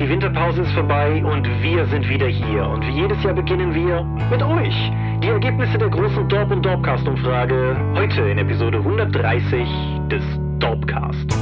Die Winterpause ist vorbei und wir sind wieder hier. Und wie jedes Jahr beginnen wir mit euch. Die Ergebnisse der großen Dorp und Dorpcast-Umfrage heute in Episode 130 des Dorpcast.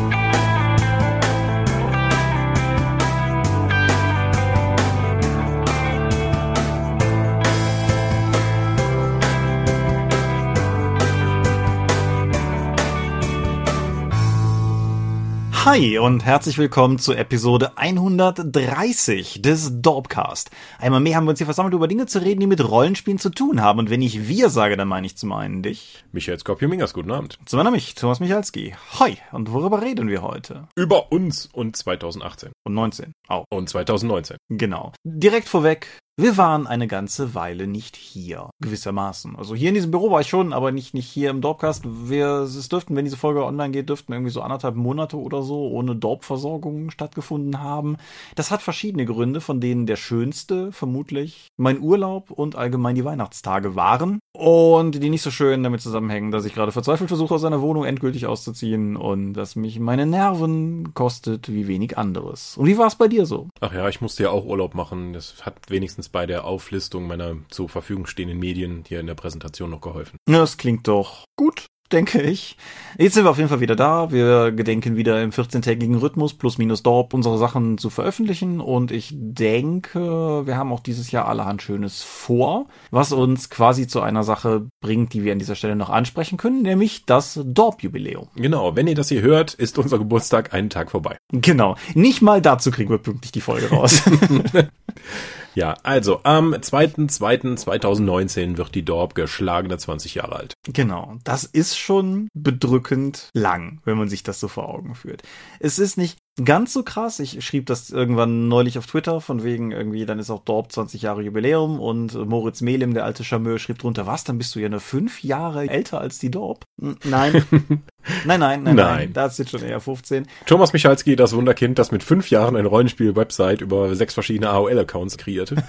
Hi und herzlich willkommen zu Episode 130 des Dorpcast. Einmal mehr haben wir uns hier versammelt, über Dinge zu reden, die mit Rollenspielen zu tun haben. Und wenn ich wir sage, dann meine ich zum einen dich. Michael Skopje-Mingers, guten Abend. Zum anderen mich, Thomas Michalski. Hi, und worüber reden wir heute? Über uns und 2018. Und 19, auch. Und 2019. Genau. Direkt vorweg, wir waren eine ganze Weile nicht hier, gewissermaßen. Also hier in diesem Büro war ich schon, aber nicht, nicht hier im Dorpcast. Wir, es dürften, wenn diese Folge online geht, dürften irgendwie so anderthalb Monate oder so ohne Dorpversorgung stattgefunden haben. Das hat verschiedene Gründe, von denen der schönste vermutlich mein Urlaub und allgemein die Weihnachtstage waren. Und die nicht so schön damit zusammenhängen, dass ich gerade verzweifelt versuche, aus einer Wohnung endgültig auszuziehen und dass mich meine Nerven kostet wie wenig anderes. Und wie war es bei dir so? Ach ja, ich musste ja auch Urlaub machen. Das hat wenigstens bei der Auflistung meiner zur Verfügung stehenden Medien hier in der Präsentation noch geholfen. Das klingt doch gut denke ich. Jetzt sind wir auf jeden Fall wieder da. Wir gedenken wieder im 14-tägigen Rhythmus plus minus Dorp unsere Sachen zu veröffentlichen und ich denke, wir haben auch dieses Jahr allerhand Schönes vor, was uns quasi zu einer Sache bringt, die wir an dieser Stelle noch ansprechen können, nämlich das Dorp-Jubiläum. Genau, wenn ihr das hier hört, ist unser Geburtstag einen Tag vorbei. Genau, nicht mal dazu kriegen wir pünktlich die Folge raus. Ja, also am 2.2.2019 wird die Dorp geschlagene 20 Jahre alt. Genau, das ist schon bedrückend lang, wenn man sich das so vor Augen führt. Es ist nicht ganz so krass. Ich schrieb das irgendwann neulich auf Twitter, von wegen irgendwie, dann ist auch Dorp 20 Jahre Jubiläum und Moritz Melim, der alte Charmeur, schrieb drunter, was, dann bist du ja nur fünf Jahre älter als die Dorp? Nein. nein, nein, nein, nein, Nein. Da sind schon eher 15. Thomas Michalski, das Wunderkind, das mit fünf Jahren eine Rollenspiel-Website über sechs verschiedene AOL-Accounts kreierte.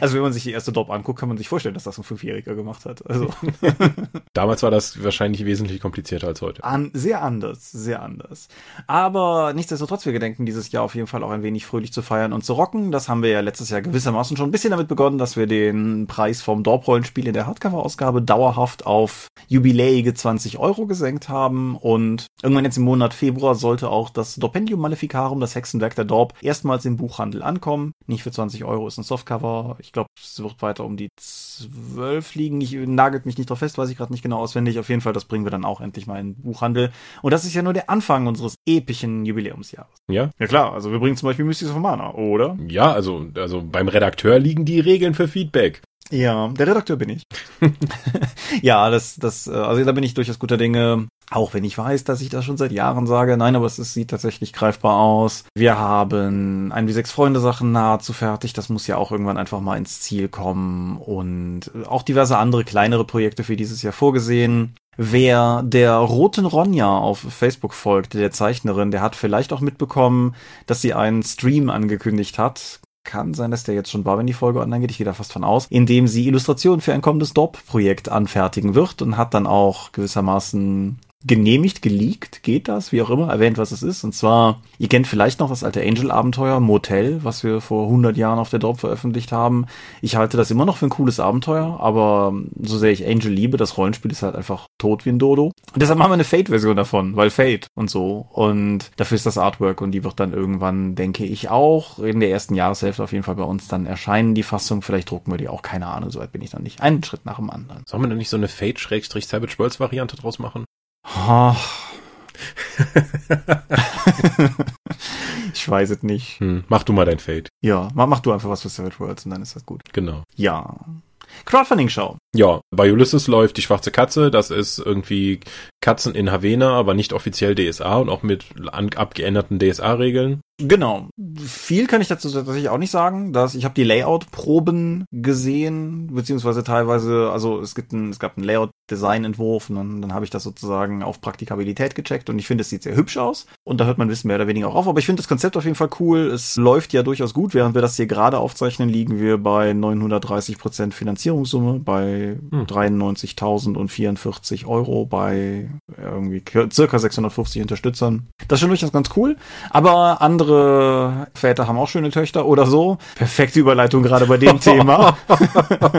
Also wenn man sich die erste Dorp anguckt, kann man sich vorstellen, dass das ein Fünfjähriger gemacht hat. Also Damals war das wahrscheinlich wesentlich komplizierter als heute. an, sehr anders, sehr anders. Aber nichtsdestotrotz, wir gedenken dieses Jahr auf jeden Fall auch ein wenig fröhlich zu feiern und zu rocken. Das haben wir ja letztes Jahr gewissermaßen schon ein bisschen damit begonnen, dass wir den Preis vom Dorp-Rollenspiel in der Hardcover-Ausgabe dauerhaft auf jubiläige 20 Euro gesenkt haben. Und irgendwann jetzt im Monat Februar sollte auch das Dorpendium Maleficarum, das Hexenwerk der Dorp, erstmals im Buchhandel ankommen. Nicht für 20 Euro ist ein Softcover. Ich glaube, es wird weiter um die 12 liegen. Ich nagelt mich nicht drauf fest, weiß ich gerade nicht genau auswendig. Auf jeden Fall, das bringen wir dann auch endlich mal in den Buchhandel. Und das ist ja nur der Anfang unseres epischen Jubiläumsjahres. Ja? Ja klar, also wir bringen zum Beispiel Mystics of Mana, oder? Ja, also, also beim Redakteur liegen die Regeln für Feedback. Ja, der Redakteur bin ich. ja, das, das, äh, also da bin ich durchaus guter Dinge. Auch wenn ich weiß, dass ich das schon seit Jahren sage. Nein, aber es ist, sieht tatsächlich greifbar aus. Wir haben ein wie sechs Freunde Sachen nahezu fertig. Das muss ja auch irgendwann einfach mal ins Ziel kommen. Und auch diverse andere kleinere Projekte für dieses Jahr vorgesehen. Wer der roten Ronja auf Facebook folgt, der Zeichnerin, der hat vielleicht auch mitbekommen, dass sie einen Stream angekündigt hat. Kann sein, dass der jetzt schon war, wenn die Folge online geht. Ich gehe da fast von aus. In dem sie Illustrationen für ein kommendes Dorp-Projekt anfertigen wird und hat dann auch gewissermaßen genehmigt, geleakt, geht das, wie auch immer, erwähnt, was es ist. Und zwar, ihr kennt vielleicht noch das alte Angel-Abenteuer, Motel, was wir vor 100 Jahren auf der Dorp veröffentlicht haben. Ich halte das immer noch für ein cooles Abenteuer, aber so sehr ich Angel liebe, das Rollenspiel ist halt einfach tot wie ein Dodo. Und deshalb machen wir eine Fate-Version davon, weil Fate und so. Und dafür ist das Artwork und die wird dann irgendwann, denke ich, auch in der ersten Jahreshälfte auf jeden Fall bei uns dann erscheinen, die Fassung. Vielleicht drucken wir die auch, keine Ahnung, soweit bin ich dann nicht. Einen Schritt nach dem anderen. Sollen wir denn nicht so eine Fate-Savage Worlds-Variante draus machen? Ah. ich weiß es nicht. Hm, mach du mal dein Fate. Ja, mach, mach du einfach was für Savage Worlds und dann ist das gut. Genau. Ja. Crowdfunding-Show. Ja, bei Ulysses läuft die schwarze Katze. Das ist irgendwie Katzen in Havena, aber nicht offiziell DSA und auch mit abgeänderten DSA-Regeln. Genau. Viel kann ich dazu tatsächlich auch nicht sagen. Dass ich habe die Layout-Proben gesehen, beziehungsweise teilweise, also es gibt ein, es gab einen Layout-Design-Entwurf und dann, dann habe ich das sozusagen auf Praktikabilität gecheckt und ich finde, es sieht sehr hübsch aus und da hört man Wissen mehr oder weniger auch auf. Aber ich finde das Konzept auf jeden Fall cool. Es läuft ja durchaus gut. Während wir das hier gerade aufzeichnen, liegen wir bei 930 Prozent Finanzierungssumme, bei Hm. 93.044 Euro bei irgendwie circa 650 Unterstützern. Das ist schon durchaus ganz cool. Aber andere Väter haben auch schöne Töchter oder so. Perfekte Überleitung gerade bei dem Thema.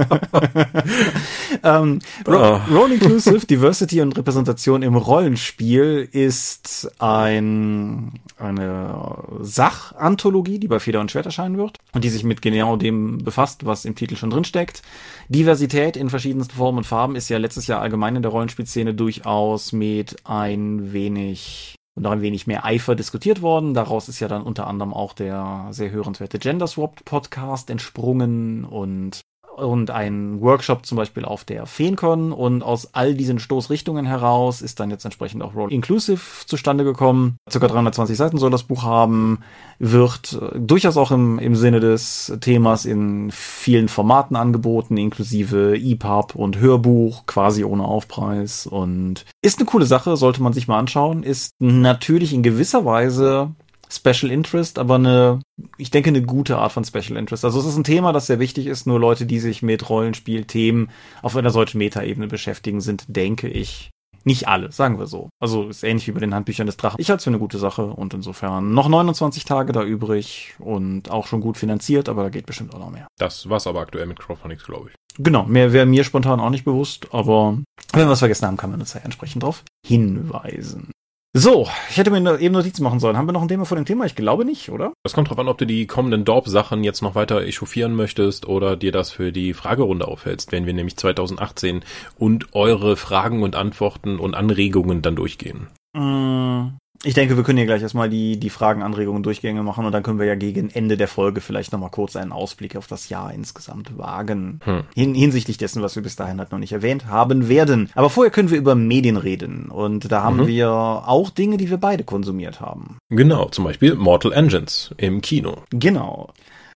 ähm, Ro oh. Role Inclusive Diversity und Repräsentation im Rollenspiel ist ein, eine Sachanthologie, die bei Feder und Schwert erscheinen wird und die sich mit genau dem befasst, was im Titel schon drin steckt. Diversität in verschiedensten Formen und Farben ist ja letztes Jahr allgemein in der Rollenspielszene durchaus mit ein wenig und noch ein wenig mehr Eifer diskutiert worden. Daraus ist ja dann unter anderem auch der sehr hörenswerte Gender Swapped Podcast entsprungen und und ein Workshop zum Beispiel auf der FeenCon und aus all diesen Stoßrichtungen heraus ist dann jetzt entsprechend auch Roll Inclusive zustande gekommen. Circa 320 Seiten soll das Buch haben, wird äh, durchaus auch im, im Sinne des Themas in vielen Formaten angeboten, inklusive EPUB und Hörbuch, quasi ohne Aufpreis und ist eine coole Sache, sollte man sich mal anschauen, ist natürlich in gewisser Weise Special Interest, aber eine, ich denke, eine gute Art von Special Interest. Also es ist ein Thema, das sehr wichtig ist. Nur Leute, die sich mit Rollenspielthemen auf einer solchen Metaebene beschäftigen, sind, denke ich, nicht alle, sagen wir so. Also ist ähnlich wie bei den Handbüchern des Drachen. Ich halte es für eine gute Sache und insofern noch 29 Tage da übrig und auch schon gut finanziert, aber da geht bestimmt auch noch mehr. Das war's aber aktuell mit Crowdfundings, glaube ich. Genau, mehr wäre mir spontan auch nicht bewusst, aber wenn wir was vergessen haben, kann man uns ja entsprechend darauf hinweisen. So, ich hätte mir eben Notizen machen sollen. Haben wir noch ein Thema vor dem Thema? Ich glaube nicht, oder? Das kommt drauf an, ob du die kommenden Dorp-Sachen jetzt noch weiter echauffieren möchtest oder dir das für die Fragerunde aufhältst, wenn wir nämlich 2018 und eure Fragen und Antworten und Anregungen dann durchgehen. Mm, ich denke, wir können hier gleich erstmal die, die Fragen, Anregungen, Durchgänge machen und dann können wir ja gegen Ende der Folge vielleicht nochmal kurz einen Ausblick auf das Jahr insgesamt wagen. Hm. Hin, hinsichtlich dessen, was wir bis dahin halt noch nicht erwähnt haben werden. Aber vorher können wir über Medien reden und da haben mhm. wir auch Dinge, die wir beide konsumiert haben. Genau, zum Beispiel Mortal Engines im Kino. Genau.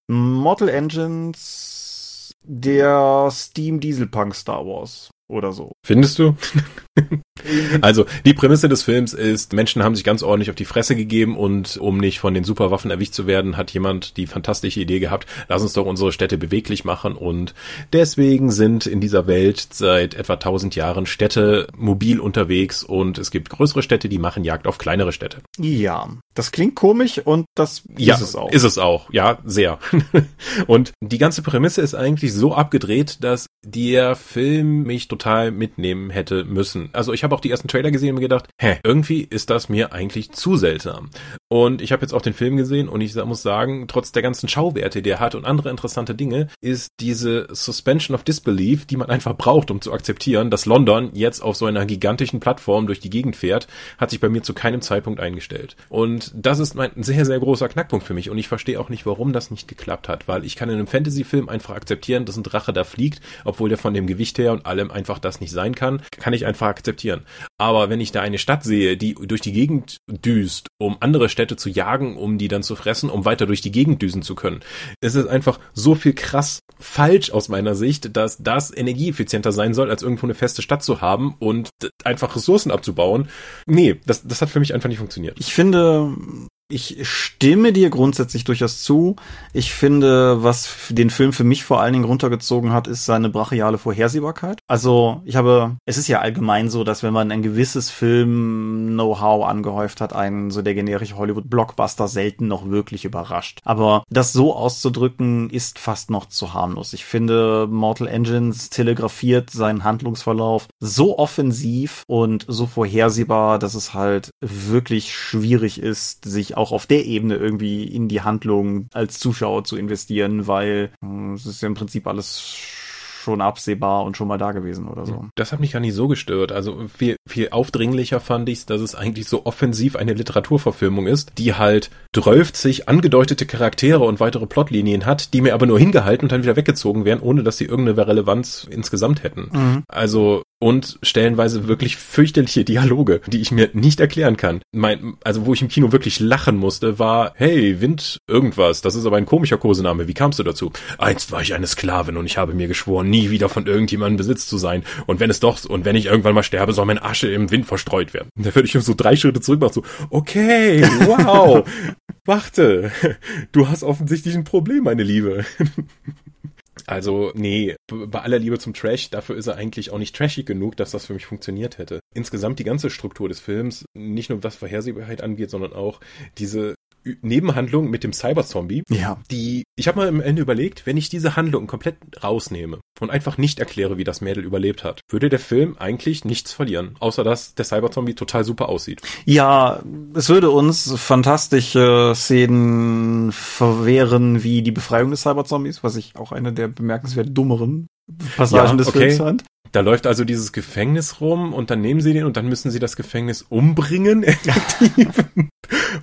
Mortal Engines, der Steam Dieselpunk Star Wars oder so. Findest du? also, die Prämisse des Films ist, Menschen haben sich ganz ordentlich auf die Fresse gegeben und um nicht von den Superwaffen erwischt zu werden, hat jemand die fantastische Idee gehabt, lass uns doch unsere Städte beweglich machen und deswegen sind in dieser Welt seit etwa 1000 Jahren Städte mobil unterwegs und es gibt größere Städte, die machen Jagd auf kleinere Städte. Ja, das klingt komisch und das ja, ist es auch. Ist es auch, ja, sehr. und die ganze Prämisse ist eigentlich so abgedreht, dass der Film mich total mitnehmen hätte müssen. Also ich habe auch die ersten Trailer gesehen und mir gedacht, hä, irgendwie ist das mir eigentlich zu seltsam. Und ich habe jetzt auch den Film gesehen und ich muss sagen, trotz der ganzen Schauwerte, die er hat und andere interessante Dinge, ist diese Suspension of Disbelief, die man einfach braucht, um zu akzeptieren, dass London jetzt auf so einer gigantischen Plattform durch die Gegend fährt, hat sich bei mir zu keinem Zeitpunkt eingestellt. Und das ist mein sehr, sehr großer Knackpunkt für mich und ich verstehe auch nicht, warum das nicht geklappt hat, weil ich kann in einem Fantasy-Film einfach akzeptieren, dass ein Drache da fliegt, obwohl der von dem Gewicht her und allem einfach das nicht sein kann, kann ich einfach akzeptieren. Aber wenn ich da eine Stadt sehe, die durch die Gegend düst, um andere Städte zu jagen, um die dann zu fressen, um weiter durch die Gegend düsen zu können, ist es einfach so viel krass falsch aus meiner Sicht, dass das energieeffizienter sein soll, als irgendwo eine feste Stadt zu haben und einfach Ressourcen abzubauen. Nee, das, das hat für mich einfach nicht funktioniert. Ich finde, ich stimme dir grundsätzlich durchaus zu. Ich finde, was den Film für mich vor allen Dingen runtergezogen hat, ist seine brachiale Vorhersehbarkeit. Also, ich habe, es ist ja allgemein so, dass wenn man ein gewisses Film-Know-how angehäuft hat, einen so der generische Hollywood-Blockbuster selten noch wirklich überrascht. Aber das so auszudrücken, ist fast noch zu harmlos. Ich finde, Mortal Engines telegrafiert seinen Handlungsverlauf so offensiv und so vorhersehbar, dass es halt wirklich schwierig ist, sich auch auf der Ebene irgendwie in die Handlung als Zuschauer zu investieren, weil äh, es ist ja im Prinzip alles schon absehbar und schon mal da gewesen oder so. Das hat mich gar nicht so gestört. Also viel, viel aufdringlicher fand ich es, dass es eigentlich so offensiv eine Literaturverfilmung ist, die halt sich angedeutete Charaktere und weitere Plotlinien hat, die mir aber nur hingehalten und dann wieder weggezogen werden, ohne dass sie irgendeine Relevanz insgesamt hätten. Mhm. Also und stellenweise wirklich fürchterliche Dialoge, die ich mir nicht erklären kann. Mein, also wo ich im Kino wirklich lachen musste, war, hey, Wind irgendwas, das ist aber ein komischer Kosename, wie kamst du dazu? Einst war ich eine Sklavin und ich habe mir geschworen, nie wieder von irgendjemandem Besitz zu sein. Und wenn es doch, und wenn ich irgendwann mal sterbe, soll mein Asche im Wind verstreut werden. Da würde ich so drei Schritte zurück machen, so, okay, wow, warte, du hast offensichtlich ein Problem, meine Liebe. Also, nee, bei aller Liebe zum Trash, dafür ist er eigentlich auch nicht trashig genug, dass das für mich funktioniert hätte. Insgesamt die ganze Struktur des Films, nicht nur was Vorhersehbarkeit angeht, sondern auch diese Nebenhandlung mit dem Cyberzombie. Ja. Die, ich habe mal am Ende überlegt, wenn ich diese Handlung komplett rausnehme und einfach nicht erkläre, wie das Mädel überlebt hat, würde der Film eigentlich nichts verlieren, außer dass der Cyberzombie total super aussieht. Ja, es würde uns fantastische Szenen verwehren, wie die Befreiung des Cyberzombies, was ich auch eine der bemerkenswert dummeren Passagen ja, des okay. Films fand. Da läuft also dieses Gefängnis rum und dann nehmen sie den und dann müssen sie das Gefängnis umbringen.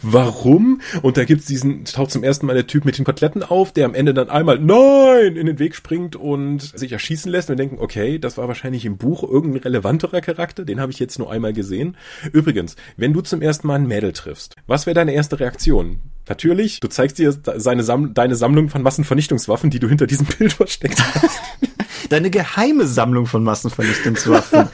Warum? Und da gibt's diesen, taucht zum ersten Mal der Typ mit den Koteletten auf, der am Ende dann einmal Nein in den Weg springt und sich erschießen lässt. Wir denken, okay, das war wahrscheinlich im Buch irgendein relevanterer Charakter, den habe ich jetzt nur einmal gesehen. Übrigens, wenn du zum ersten Mal ein Mädel triffst, was wäre deine erste Reaktion? Natürlich, du zeigst dir seine Sam deine Sammlung von Massenvernichtungswaffen, die du hinter diesem Bild versteckt hast. Deine geheime Sammlung von Massenvernichtungswaffen,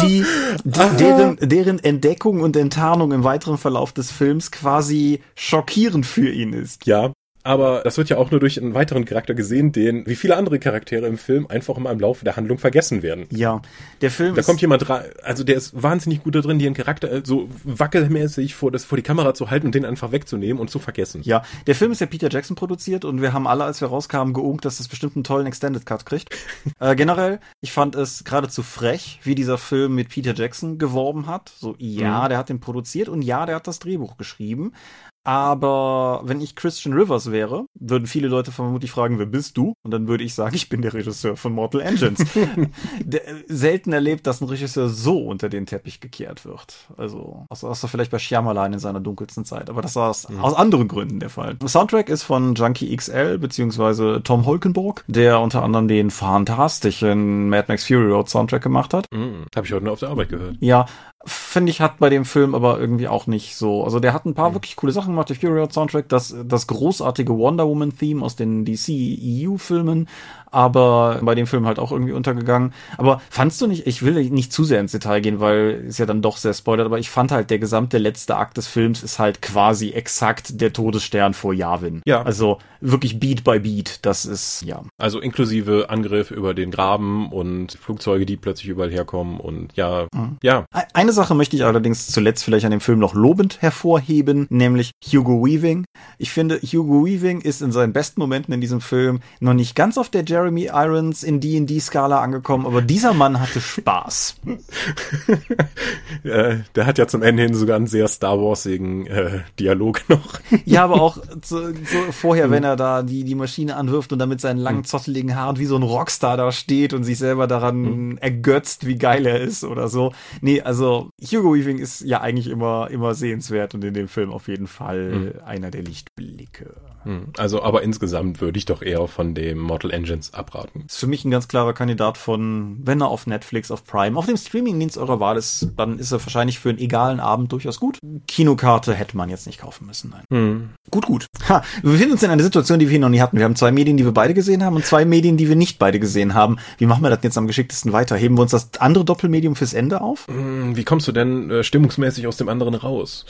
die, die deren, deren Entdeckung und Enttarnung im weiteren Verlauf des Films quasi schockierend für ihn ist. Ja, aber das wird ja auch nur durch einen weiteren Charakter gesehen, den, wie viele andere Charaktere im Film, einfach immer im Laufe der Handlung vergessen werden. Ja, der Film. Da kommt jemand rein, also der ist wahnsinnig gut da drin, den Charakter äh, so wackelmäßig vor, das, vor die Kamera zu halten und den einfach wegzunehmen und zu vergessen. Ja, der Film ist ja Peter Jackson produziert und wir haben alle, als wir rauskamen, geungt, dass das bestimmt einen tollen Extended Cut kriegt. äh, generell, ich fand es geradezu frech, wie dieser Film mit Peter Jackson geworben hat. So, ja, mhm. der hat den produziert und ja, der hat das Drehbuch geschrieben. Aber wenn ich Christian Rivers wäre, würden viele Leute vermutlich fragen, wer bist du? Und dann würde ich sagen, ich bin der Regisseur von Mortal Engines. der, selten erlebt, dass ein Regisseur so unter den Teppich gekehrt wird. Also, außer, außer vielleicht bei Shyamalan in seiner dunkelsten Zeit. Aber das war aus, mhm. aus anderen Gründen der Fall. Der Soundtrack ist von Junkie XL, beziehungsweise Tom Holkenborg, der unter anderem den fantastischen Mad Max Fury Road Soundtrack gemacht hat. Mhm. Habe ich heute nur auf der Arbeit gehört. Ja, finde ich, hat bei dem Film aber irgendwie auch nicht so. Also der hat ein paar mhm. wirklich coole Sachen gemacht. Der Fury Road Soundtrack, das, das großartige Wonder Woman Theme aus den DC EU Filmen aber bei dem Film halt auch irgendwie untergegangen. Aber fandst du nicht, ich will nicht zu sehr ins Detail gehen, weil ist ja dann doch sehr spoilert, aber ich fand halt, der gesamte letzte Akt des Films ist halt quasi exakt der Todesstern vor Yavin. Ja. Also wirklich Beat by Beat, das ist, ja. Also inklusive Angriff über den Graben und Flugzeuge, die plötzlich überall herkommen und ja, mhm. ja. Eine Sache möchte ich allerdings zuletzt vielleicht an dem Film noch lobend hervorheben, nämlich Hugo Weaving. Ich finde, Hugo Weaving ist in seinen besten Momenten in diesem Film noch nicht ganz auf der Jerry Jeremy Irons in D&D-Skala angekommen, aber dieser Mann hatte Spaß. äh, der hat ja zum Ende hin sogar einen sehr Star Warsigen äh, Dialog noch. ja, aber auch so, so vorher, wenn er da die, die Maschine anwirft und damit seinen langen, hm. zotteligen Haaren wie so ein Rockstar da steht und sich selber daran mhm. ergötzt, wie geil er ist oder so. Nee, also Hugo Weaving ist ja eigentlich immer, immer sehenswert und in dem Film auf jeden Fall mhm. einer der Lichtblicke. Hm. Also, aber insgesamt würde ich doch eher von dem Mortal Engines abraten. Ist für mich ein ganz klarer Kandidat von, wenn er auf Netflix, auf Prime, auf dem Streamingdienst eurer Wahl ist, dann ist er wahrscheinlich für einen egalen Abend durchaus gut. Kinokarte hätte man jetzt nicht kaufen müssen, nein. Hm. Gut, gut. Ha, wir befinden uns in einer Situation, die wir noch nie hatten. Wir haben zwei Medien, die wir beide gesehen haben und zwei Medien, die wir nicht beide gesehen haben. Wie machen wir das jetzt am geschicktesten weiter? Heben wir uns das andere Doppelmedium fürs Ende auf? Hm, wie kommst du denn äh, stimmungsmäßig aus dem anderen raus?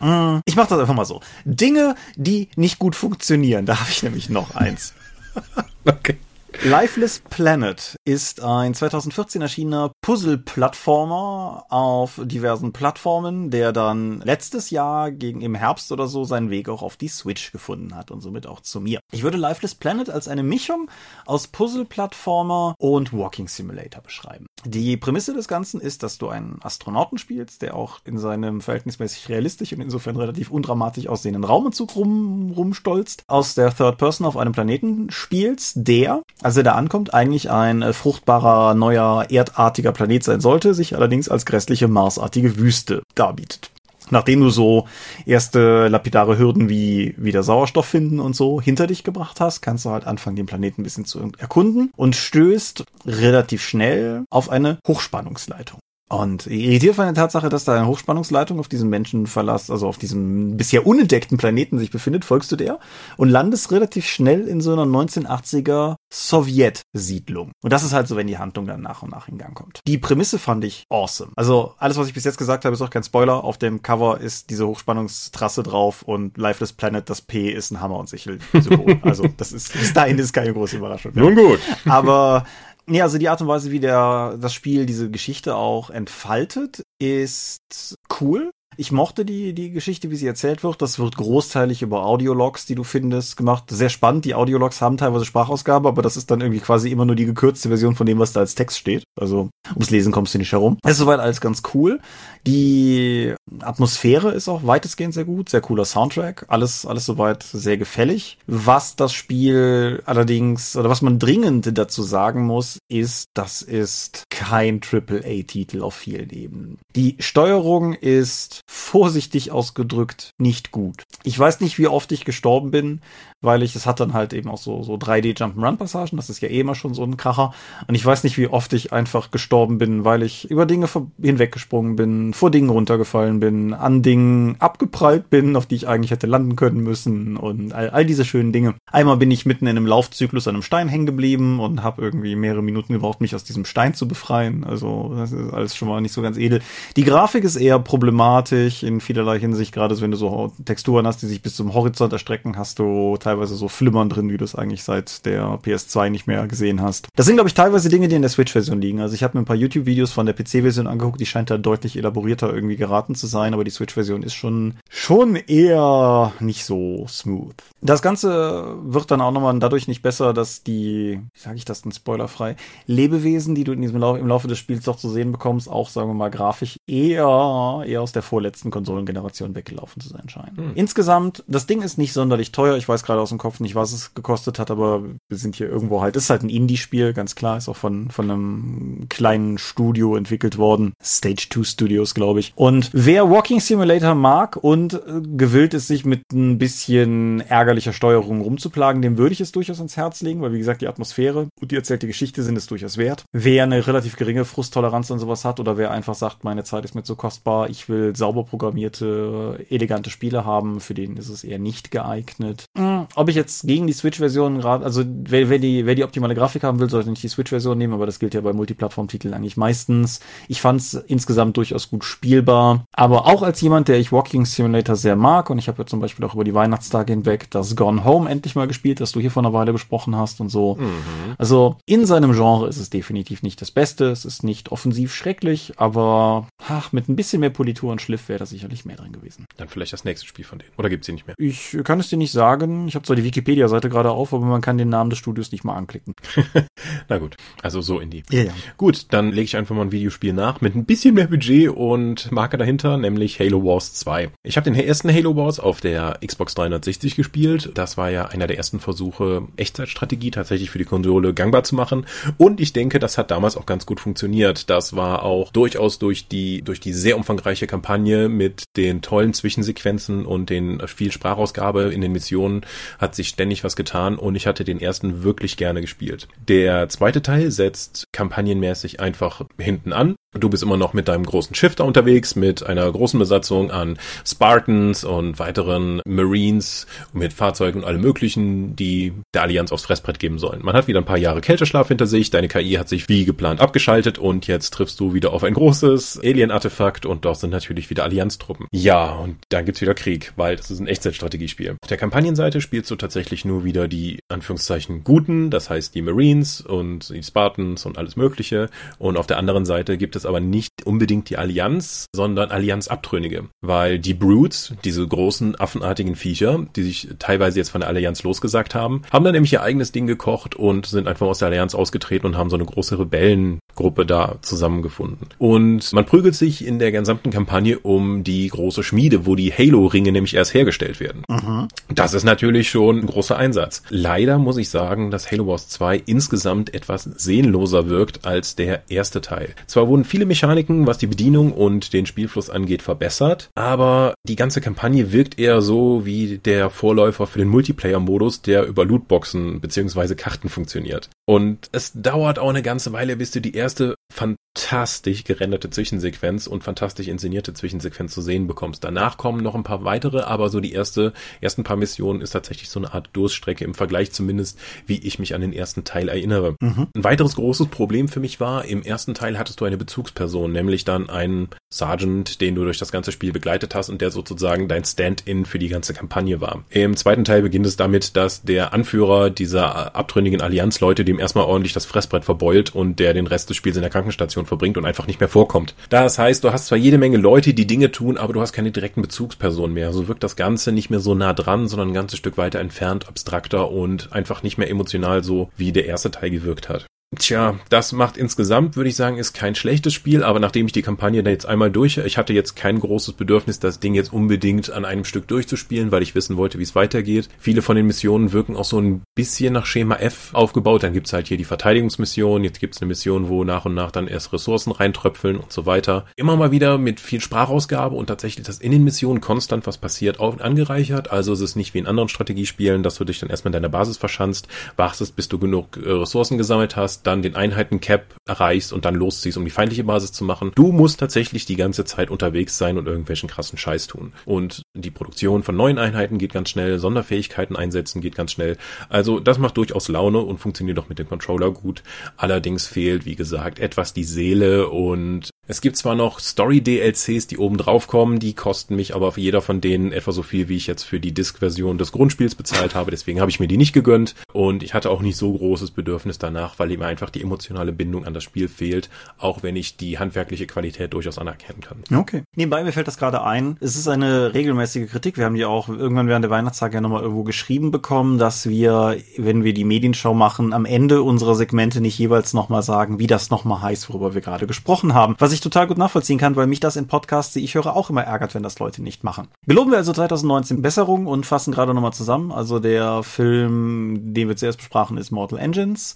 Mm, ich mach das einfach mal so. Dinge, die nicht gut funktionieren. Da habe ich nämlich noch eins. okay. Lifeless Planet ist ein 2014 erschienener Puzzle-Plattformer auf diversen Plattformen, der dann letztes Jahr gegen im Herbst oder so seinen Weg auch auf die Switch gefunden hat und somit auch zu mir. Ich würde Lifeless Planet als eine Mischung aus Puzzle-Plattformer und Walking Simulator beschreiben. Die Prämisse des Ganzen ist, dass du einen Astronauten spielst, der auch in seinem verhältnismäßig realistisch und insofern relativ undramatisch aussehenden Raumanzug rum, rumstolzt, aus der Third Person auf einem Planeten spielst, der als er da ankommt, eigentlich ein äh, fruchtbarer, neuer, erdartiger Planet sein sollte, sich allerdings als grässliche, marsartige Wüste darbietet. Nachdem du so erste lapidare Hürden wie wieder Sauerstoff finden und so hinter dich gebracht hast, kannst du halt anfangen, den Planeten ein bisschen zu erkunden und stößt relativ schnell auf eine Hochspannungsleitung. Und irritiert von der Tatsache, dass da eine Hochspannungsleitung auf diesem Menschenverlass, also auf diesem bisher unentdeckten Planeten sich befindet, folgst du der und landest relativ schnell in so einer 1980er Sowjet-Siedlung. Und das ist halt so, wenn die Handlung dann nach und nach in Gang kommt. Die Prämisse fand ich awesome. Also alles, was ich bis jetzt gesagt habe, ist auch kein Spoiler. Auf dem Cover ist diese Hochspannungstrasse drauf und Lifeless Planet, das P ist ein Hammer und Sichel. also das ist bis dahin ist keine große Überraschung. Nun gut. Aber Nee, also die Art und Weise, wie der, das Spiel diese Geschichte auch entfaltet, ist cool. Ich mochte die, die Geschichte, wie sie erzählt wird. Das wird großteilig über Audiologs, die du findest, gemacht. Sehr spannend. Die Audiologs haben teilweise Sprachausgabe, aber das ist dann irgendwie quasi immer nur die gekürzte Version von dem, was da als Text steht. Also ums Lesen kommst du nicht herum. Das ist soweit alles ganz cool. Die Atmosphäre ist auch weitestgehend sehr gut. Sehr cooler Soundtrack. Alles, alles soweit sehr gefällig. Was das Spiel allerdings, oder was man dringend dazu sagen muss, ist, das ist kein AAA-Titel auf vielen Ebenen. Die Steuerung ist vorsichtig ausgedrückt nicht gut. Ich weiß nicht, wie oft ich gestorben bin, weil ich, es hat dann halt eben auch so, so 3D Jump'n'Run-Passagen, das ist ja eh immer schon so ein Kracher. Und ich weiß nicht, wie oft ich einfach gestorben bin, weil ich über Dinge hinweggesprungen bin, vor Dingen runtergefallen bin, an Dingen abgeprallt bin, auf die ich eigentlich hätte landen können müssen und all, all diese schönen Dinge. Einmal bin ich mitten in einem Laufzyklus an einem Stein hängen geblieben und habe irgendwie mehrere Minuten gebraucht, mich aus diesem Stein zu befreien. Also das ist alles schon mal nicht so ganz edel. Die Grafik ist eher problematisch in vielerlei Hinsicht, gerade wenn du so Texturen hast, die sich bis zum Horizont erstrecken, hast du teilweise so Flimmern drin, wie du es eigentlich seit der PS2 nicht mehr gesehen hast. Das sind, glaube ich, teilweise Dinge, die in der Switch-Version liegen. Also ich habe mir ein paar YouTube-Videos von der PC-Version angeguckt, die scheint da deutlich elaborierter irgendwie geraten zu sein, aber die Switch-Version ist schon, schon eher nicht so smooth. Das Ganze wird dann auch nochmal dadurch nicht besser, dass die, wie sage ich das denn spoilerfrei, Lebewesen, die du in diesem Lau im Laufe des Spiels doch zu sehen bekommst, auch, sagen wir mal, grafisch eher, eher aus der vorletzten Konsolengeneration weggelaufen zu sein scheinen. Hm. Insgesamt, das Ding ist nicht sonderlich teuer. Ich weiß gerade aus dem Kopf nicht, was es gekostet hat, aber wir sind hier irgendwo halt, ist halt ein Indie-Spiel, ganz klar, ist auch von, von einem kleinen Studio entwickelt worden. Stage 2 Studios, glaube ich. Und wer Walking Simulator mag und äh, gewillt ist, sich mit ein bisschen ärgerlicher Steuerung rumzuplagen, dem würde ich es durchaus ins Herz legen, weil wie gesagt, die Atmosphäre und die erzählte Geschichte sind es durchaus wert. Wer eine relativ geringe Frusttoleranz und sowas hat oder wer einfach sagt, meine Zeit ist mir zu kostbar, ich will sauber programmierte, elegante Spiele haben, für den ist es eher nicht geeignet. Mhm ob ich jetzt gegen die Switch-Version gerade, also wer, wer, die, wer die optimale Grafik haben will, sollte nicht die Switch-Version nehmen, aber das gilt ja bei Multiplattform-Titeln eigentlich meistens. Ich fand es insgesamt durchaus gut spielbar. Aber auch als jemand, der ich Walking Simulator sehr mag, und ich habe ja zum Beispiel auch über die Weihnachtstage hinweg das Gone Home endlich mal gespielt, das du hier vor einer Weile besprochen hast und so. Mhm. Also in seinem Genre ist es definitiv nicht das Beste. Es ist nicht offensiv schrecklich, aber ach, mit ein bisschen mehr Politur und Schliff wäre da sicherlich mehr drin gewesen. Dann vielleicht das nächste Spiel von denen. Oder gibt's sie nicht mehr? Ich kann es dir nicht sagen. Ich habe zwar die Wikipedia-Seite gerade auf, aber man kann den Namen des Studios nicht mal anklicken. Na gut, also so in die. Ja, ja. Gut, dann lege ich einfach mal ein Videospiel nach mit ein bisschen mehr Budget und Marke dahinter, nämlich Halo Wars 2. Ich habe den ersten Halo Wars auf der Xbox 360 gespielt. Das war ja einer der ersten Versuche, Echtzeitstrategie tatsächlich für die Konsole gangbar zu machen. Und ich denke, das hat damals auch ganz gut funktioniert. Das war auch durchaus durch die, durch die sehr umfangreiche Kampagne mit den tollen Zwischensequenzen und den viel Sprachausgabe in den Missionen hat sich ständig was getan und ich hatte den ersten wirklich gerne gespielt. Der zweite Teil setzt kampagnenmäßig einfach hinten an. Du bist immer noch mit deinem großen Schiff da unterwegs, mit einer großen Besatzung an Spartans und weiteren Marines mit Fahrzeugen und allem möglichen, die der Allianz aufs Fressbrett geben sollen. Man hat wieder ein paar Jahre Kälteschlaf hinter sich, deine KI hat sich wie geplant abgeschaltet und jetzt triffst du wieder auf ein großes Alien-Artefakt und dort sind natürlich wieder Allianztruppen. Ja, und dann gibt's wieder Krieg, weil das ist ein Echtzeitstrategiespiel. Auf der Kampagnenseite spielst du tatsächlich nur wieder die Anführungszeichen Guten, das heißt die Marines und die Spartans und alles Mögliche. Und auf der anderen Seite gibt es aber nicht unbedingt die Allianz, sondern Allianz-Abtrünnige. Weil die Brutes, diese großen affenartigen Viecher, die sich teilweise jetzt von der Allianz losgesagt haben, haben dann nämlich ihr eigenes Ding gekocht und sind einfach aus der Allianz ausgetreten und haben so eine große Rebellengruppe da zusammengefunden. Und man prügelt sich in der gesamten Kampagne um die große Schmiede, wo die Halo-Ringe nämlich erst hergestellt werden. Mhm. Das ist natürlich schon ein großer Einsatz. Leider muss ich sagen, dass Halo Wars 2 insgesamt etwas sehnloser wirkt als der erste Teil. Zwar wurden viele Mechaniken, was die Bedienung und den Spielfluss angeht, verbessert, aber die ganze Kampagne wirkt eher so wie der Vorläufer für den Multiplayer-Modus, der über Lootboxen bzw. Karten funktioniert. Und es dauert auch eine ganze Weile, bis du die erste fantastisch gerenderte Zwischensequenz und fantastisch inszenierte Zwischensequenz zu sehen bekommst. Danach kommen noch ein paar weitere, aber so die erste, ersten paar Missionen ist tatsächlich so eine Art Durststrecke im Vergleich zumindest, wie ich mich an den ersten Teil erinnere. Mhm. Ein weiteres großes Problem für mich war, im ersten Teil hattest du eine Bezugsperson, nämlich dann einen Sergeant, den du durch das ganze Spiel begleitet hast und der sozusagen dein Stand-in für die ganze Kampagne war. Im zweiten Teil beginnt es damit, dass der Anführer dieser abtrünnigen Allianzleute dem erstmal ordentlich das Fressbrett verbeult und der den Rest des Spiels in der Krankenstation verbringt und einfach nicht mehr vorkommt. Das heißt, du hast zwar jede Menge Leute, die Dinge tun, aber du hast keine direkten Bezugspersonen mehr. So wirkt das Ganze nicht mehr so nah dran, sondern ein ganzes Stück weiter entfernt, abstrakter und einfach nicht mehr emotional so, wie der erste Teil gewirkt hat. Tja, das macht insgesamt, würde ich sagen, ist kein schlechtes Spiel, aber nachdem ich die Kampagne da jetzt einmal durch, ich hatte jetzt kein großes Bedürfnis, das Ding jetzt unbedingt an einem Stück durchzuspielen, weil ich wissen wollte, wie es weitergeht. Viele von den Missionen wirken auch so ein bisschen nach Schema F aufgebaut. Dann gibt's halt hier die Verteidigungsmission, jetzt gibt's eine Mission, wo nach und nach dann erst Ressourcen reintröpfeln und so weiter. Immer mal wieder mit viel Sprachausgabe und tatsächlich, dass in den Missionen konstant was passiert, auch angereichert. Also es ist nicht wie in anderen Strategiespielen, dass du dich dann erstmal in deiner Basis verschanzt, wartest, bis du genug äh, Ressourcen gesammelt hast, dann den Einheiten-Cap erreichst und dann losziehst, um die feindliche Basis zu machen. Du musst tatsächlich die ganze Zeit unterwegs sein und irgendwelchen krassen Scheiß tun. Und die Produktion von neuen Einheiten geht ganz schnell, Sonderfähigkeiten einsetzen geht ganz schnell. Also das macht durchaus Laune und funktioniert auch mit dem Controller gut. Allerdings fehlt, wie gesagt, etwas die Seele und es gibt zwar noch Story-DLCs, die oben drauf kommen, die kosten mich aber für jeder von denen etwa so viel, wie ich jetzt für die Disk-Version des Grundspiels bezahlt habe. Deswegen habe ich mir die nicht gegönnt und ich hatte auch nicht so großes Bedürfnis danach, weil ihm einfach die emotionale Bindung an das Spiel fehlt, auch wenn ich die handwerkliche Qualität durchaus anerkennen kann. Okay. Nebenbei mir fällt das gerade ein. Es ist eine regelmäßige Kritik. Wir haben die auch irgendwann während der Weihnachtstage ja nochmal irgendwo geschrieben bekommen, dass wir, wenn wir die Medienschau machen, am Ende unserer Segmente nicht jeweils nochmal sagen, wie das nochmal heißt, worüber wir gerade gesprochen haben. Was ich ich total gut nachvollziehen kann, weil mich das in Podcasts, die ich höre, auch immer ärgert, wenn das Leute nicht machen. Geloben wir also 2019 Besserung und fassen gerade nochmal zusammen. Also der Film, den wir zuerst besprachen, ist Mortal Engines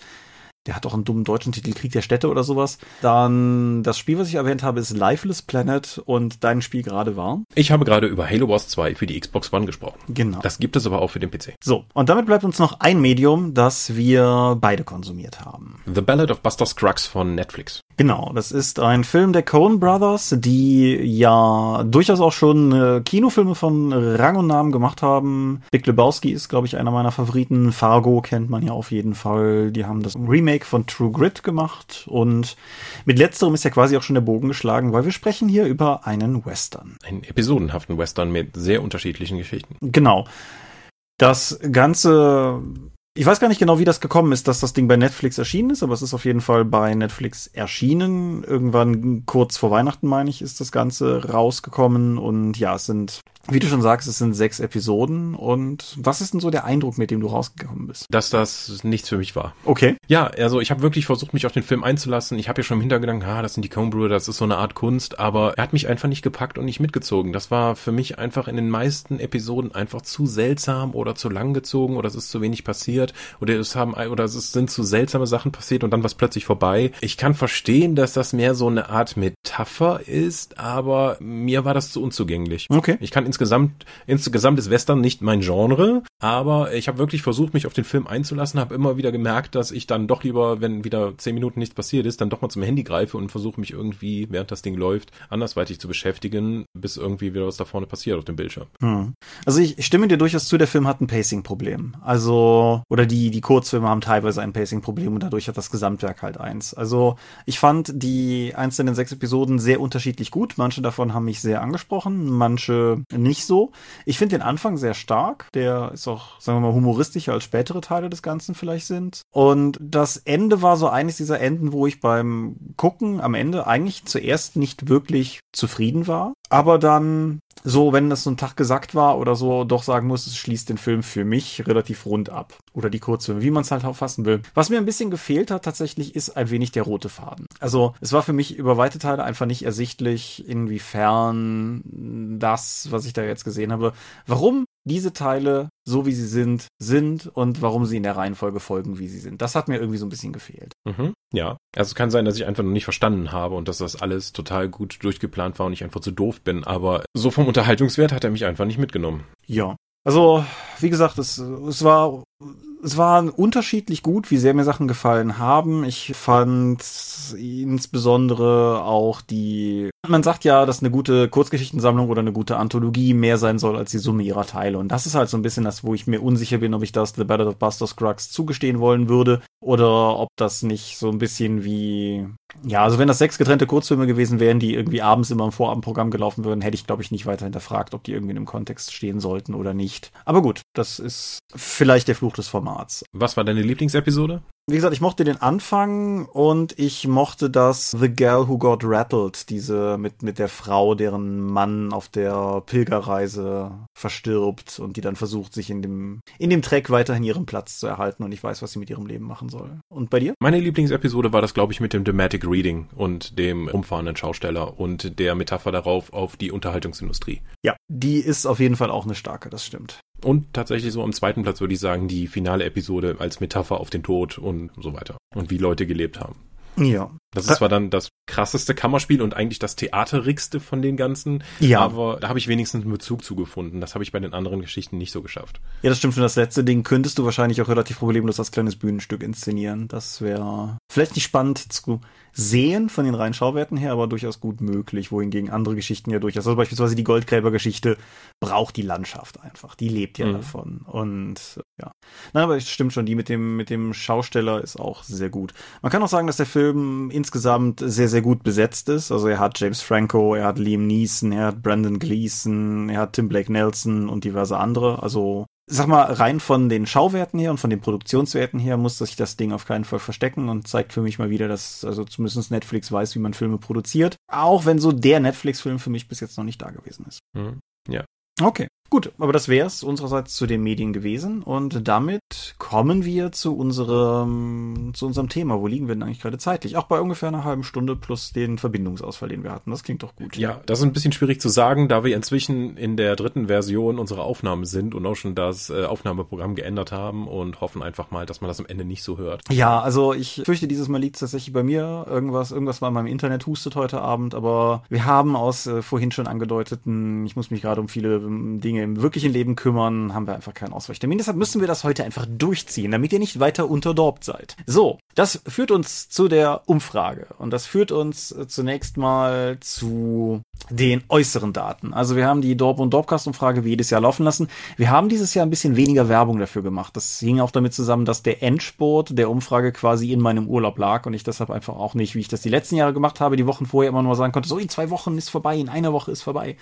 der hat auch einen dummen deutschen Titel, Krieg der Städte oder sowas. Dann das Spiel, was ich erwähnt habe, ist Lifeless Planet und dein Spiel gerade war. Ich habe gerade über Halo Wars 2 für die Xbox One gesprochen. Genau. Das gibt es aber auch für den PC. So, und damit bleibt uns noch ein Medium, das wir beide konsumiert haben. The Ballad of Buster Scruggs von Netflix. Genau, das ist ein Film der Coen Brothers, die ja durchaus auch schon äh, Kinofilme von Rang und Namen gemacht haben. Big Lebowski ist, glaube ich, einer meiner Favoriten. Fargo kennt man ja auf jeden Fall. Die haben das Remake Remake von True Grit gemacht und mit letzterem ist ja quasi auch schon der Bogen geschlagen, weil wir sprechen hier über einen Western. Einen episodenhaften Western mit sehr unterschiedlichen Geschichten. Genau. Das Ganze ich weiß gar nicht genau, wie das gekommen ist, dass das Ding bei Netflix erschienen ist, aber es ist auf jeden Fall bei Netflix erschienen. Irgendwann kurz vor Weihnachten, meine ich, ist das Ganze rausgekommen. Und ja, es sind wie du schon sagst, es sind sechs Episoden. Und was ist denn so der Eindruck, mit dem du rausgekommen bist? Dass das nichts für mich war. Okay. Ja, also ich habe wirklich versucht, mich auf den Film einzulassen. Ich habe ja schon im Hintergedanken, ah, das sind die Coen das ist so eine Art Kunst. Aber er hat mich einfach nicht gepackt und nicht mitgezogen. Das war für mich einfach in den meisten Episoden einfach zu seltsam oder zu lang gezogen oder es ist zu wenig passiert oder es haben oder es sind zu seltsame Sachen passiert und dann war es plötzlich vorbei. Ich kann verstehen, dass das mehr so eine Art Metapher ist, aber mir war das zu unzugänglich. Okay. Ich kann insgesamt, insgesamt ist Western nicht mein Genre, aber ich habe wirklich versucht, mich auf den Film einzulassen, habe immer wieder gemerkt, dass ich dann doch lieber, wenn wieder zehn Minuten nichts passiert ist, dann doch mal zum Handy greife und versuche mich irgendwie, während das Ding läuft, andersweitig zu beschäftigen, bis irgendwie wieder was da vorne passiert auf dem Bildschirm. Hm. Also ich, stimme dir durchaus zu, der Film hat ein Pacing-Problem. Also, oder die, die Kurzfilme haben teilweise ein Pacing-Problem und dadurch hat das Gesamtwerk halt eins. Also, ich fand die einzelnen sechs Episoden sehr unterschiedlich gut. Manche davon haben mich sehr angesprochen, manche nicht so. Ich finde den Anfang sehr stark. Der ist auch, sagen wir mal, humoristischer als spätere Teile des Ganzen vielleicht sind. Und das Ende war so eines dieser Enden, wo ich beim Gucken am Ende eigentlich zuerst nicht wirklich zufrieden war. Aber dann so, wenn das so ein Tag gesagt war oder so, doch sagen muss, es schließt den Film für mich relativ rund ab. Oder die Kurzfilme, wie man es halt auffassen will. Was mir ein bisschen gefehlt hat tatsächlich, ist ein wenig der rote Faden. Also es war für mich über weite Teile einfach nicht ersichtlich, inwiefern das, was ich da jetzt gesehen habe, warum diese Teile, so wie sie sind, sind und warum sie in der Reihenfolge folgen, wie sie sind. Das hat mir irgendwie so ein bisschen gefehlt. Mhm, ja, also es kann sein, dass ich einfach noch nicht verstanden habe und dass das alles total gut durchgeplant war und ich einfach zu doof bin, aber so vom Unterhaltungswert hat er mich einfach nicht mitgenommen. Ja, also wie gesagt, es, es war es war unterschiedlich gut, wie sehr mir Sachen gefallen haben. Ich fand insbesondere auch die, man sagt ja, dass eine gute Kurzgeschichtensammlung oder eine gute Anthologie mehr sein soll als die Summe ihrer Teile. Und das ist halt so ein bisschen das, wo ich mir unsicher bin, ob ich das The Battle of Buster Scruggs zugestehen wollen würde oder ob das nicht so ein bisschen wie, ja, also wenn das sechs getrennte Kurzfilme gewesen wären, die irgendwie abends immer im Vorabendprogramm gelaufen würden, hätte ich, glaube ich, nicht weiter hinterfragt, ob die irgendwie in einem Kontext stehen sollten oder nicht. Aber gut, das ist vielleicht der Fluch des Formats. Was war deine Lieblingsepisode? Wie gesagt, ich mochte den Anfang und ich mochte das The Girl Who Got Rattled, diese mit, mit der Frau, deren Mann auf der Pilgerreise verstirbt und die dann versucht, sich in dem, in dem Track weiterhin ihren Platz zu erhalten und ich weiß, was sie mit ihrem Leben machen soll. Und bei dir? Meine Lieblingsepisode war das, glaube ich, mit dem Dramatic Reading und dem umfahrenden Schausteller und der Metapher darauf auf die Unterhaltungsindustrie. Ja, die ist auf jeden Fall auch eine starke, das stimmt. Und tatsächlich so am zweiten Platz würde ich sagen, die finale Episode als Metapher auf den Tod und so weiter. Und wie Leute gelebt haben. Ja. Das ist zwar dann das krasseste Kammerspiel und eigentlich das theaterigste von den ganzen, ja. aber da habe ich wenigstens einen Bezug zugefunden. Das habe ich bei den anderen Geschichten nicht so geschafft. Ja, das stimmt. Für das letzte Ding könntest du wahrscheinlich auch relativ problemlos als kleines Bühnenstück inszenieren. Das wäre vielleicht nicht spannend zu sehen von den reinen Schauwerten her, aber durchaus gut möglich, wohingegen andere Geschichten ja durchaus, also beispielsweise die Goldgräber-Geschichte braucht die Landschaft einfach, die lebt ja mhm. davon und ja. Nein, aber es stimmt schon, die mit dem, mit dem Schausteller ist auch sehr gut. Man kann auch sagen, dass der Film insgesamt sehr, sehr gut besetzt ist, also er hat James Franco, er hat Liam Neeson, er hat Brandon Gleeson, er hat Tim Blake Nelson und diverse andere, also sag mal, rein von den Schauwerten her und von den Produktionswerten her muss sich das Ding auf keinen Fall verstecken und zeigt für mich mal wieder, dass also zumindest Netflix weiß, wie man Filme produziert. Auch wenn so der Netflix-Film für mich bis jetzt noch nicht da gewesen ist. Mhm. Ja. Okay. Gut, aber das wär's unsererseits zu den Medien gewesen und damit kommen wir zu unserem zu unserem Thema. Wo liegen wir denn eigentlich gerade zeitlich? Auch bei ungefähr einer halben Stunde plus den Verbindungsausfall, den wir hatten. Das klingt doch gut. Ja, das ist ein bisschen schwierig zu sagen, da wir inzwischen in der dritten Version unserer Aufnahme sind und auch schon das äh, Aufnahmeprogramm geändert haben und hoffen einfach mal, dass man das am Ende nicht so hört. Ja, also ich fürchte, dieses Mal liegt tatsächlich bei mir. Irgendwas, irgendwas war in meinem Internet hustet heute Abend, aber wir haben aus äh, vorhin schon angedeuteten, ich muss mich gerade um viele ähm, Dinge im wirklichen Leben kümmern, haben wir einfach keinen Ausweichtermin. Deshalb müssen wir das heute einfach durchziehen, damit ihr nicht weiter unterdorbt seid. So, das führt uns zu der Umfrage. Und das führt uns äh, zunächst mal zu den äußeren Daten. Also wir haben die Dorp- und Dorpcast-Umfrage wie jedes Jahr laufen lassen. Wir haben dieses Jahr ein bisschen weniger Werbung dafür gemacht. Das hing auch damit zusammen, dass der Endsport der Umfrage quasi in meinem Urlaub lag und ich deshalb einfach auch nicht, wie ich das die letzten Jahre gemacht habe, die Wochen vorher immer nur sagen konnte, so in zwei Wochen ist vorbei, in einer Woche ist vorbei.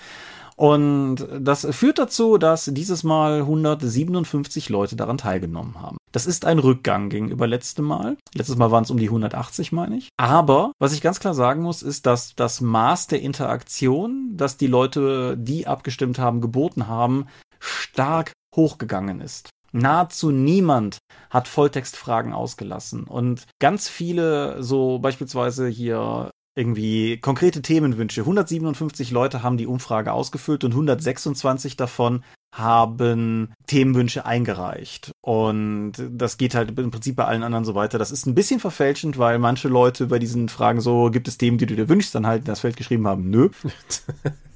Und das führt dazu, dass dieses Mal 157 Leute daran teilgenommen haben. Das ist ein Rückgang gegenüber letztem Mal. Letztes Mal waren es um die 180, meine ich. Aber was ich ganz klar sagen muss, ist, dass das Maß der Interaktion, das die Leute, die abgestimmt haben, geboten haben, stark hochgegangen ist. Nahezu niemand hat Volltextfragen ausgelassen und ganz viele, so beispielsweise hier irgendwie konkrete Themenwünsche. 157 Leute haben die Umfrage ausgefüllt und 126 davon haben Themenwünsche eingereicht. Und das geht halt im Prinzip bei allen anderen so weiter. Das ist ein bisschen verfälschend, weil manche Leute bei diesen Fragen so, gibt es Themen, die du dir wünschst, dann halt in das Feld geschrieben haben, nö.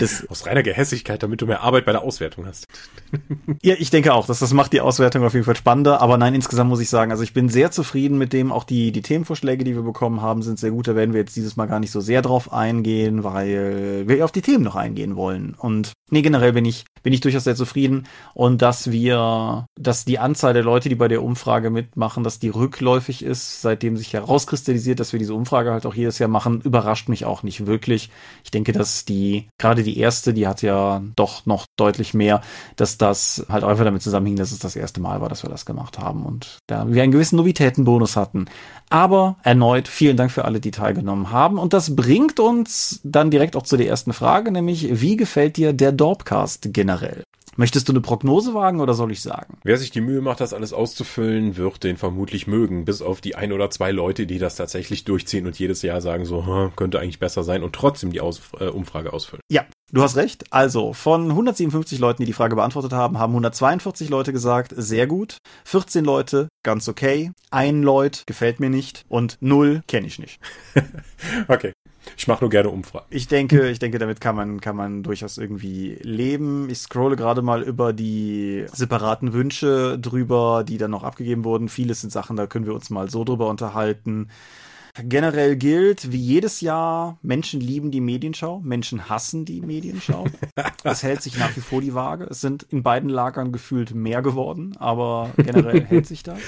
Das, Aus reiner Gehässigkeit, damit du mehr Arbeit bei der Auswertung hast. ja, ich denke auch, dass das macht die Auswertung auf jeden Fall spannender. Aber nein, insgesamt muss ich sagen, also ich bin sehr zufrieden mit dem. Auch die, die Themenvorschläge, die wir bekommen haben, sind sehr gut. Da werden wir jetzt dieses Mal gar nicht so sehr drauf eingehen, weil wir auf die Themen noch eingehen wollen. Und nee, generell bin ich, bin ich durchaus sehr zufrieden. Und dass wir, dass die Anzahl der Leute, die bei der Umfrage mitmachen, dass die rückläufig ist, seitdem sich herauskristallisiert, dass wir diese Umfrage halt auch jedes Jahr machen, überrascht mich auch nicht wirklich. Ich denke, dass die gerade die erste, die hat ja doch noch deutlich mehr, dass das halt einfach damit zusammenhing, dass es das erste Mal war, dass wir das gemacht haben und da wir einen gewissen Novitätenbonus hatten. Aber erneut vielen Dank für alle, die teilgenommen haben. Und das bringt uns dann direkt auch zu der ersten Frage, nämlich wie gefällt dir der Dorpcast generell? Möchtest du eine Prognose wagen oder soll ich sagen? Wer sich die Mühe macht, das alles auszufüllen, wird den vermutlich mögen. Bis auf die ein oder zwei Leute, die das tatsächlich durchziehen und jedes Jahr sagen so, hm, könnte eigentlich besser sein und trotzdem die Aus äh, Umfrage ausfüllen. Ja, du hast recht. Also, von 157 Leuten, die die Frage beantwortet haben, haben 142 Leute gesagt, sehr gut. 14 Leute, ganz okay. Ein Leut, gefällt mir nicht. Und null, kenne ich nicht. okay. Ich mache nur gerne Umfragen. Ich denke, ich denke, damit kann man, kann man durchaus irgendwie leben. Ich scrolle gerade mal über die separaten Wünsche drüber, die dann noch abgegeben wurden. Vieles sind Sachen, da können wir uns mal so drüber unterhalten. Generell gilt, wie jedes Jahr, Menschen lieben die Medienschau, Menschen hassen die Medienschau. Es hält sich nach wie vor die Waage. Es sind in beiden Lagern gefühlt mehr geworden, aber generell hält sich das.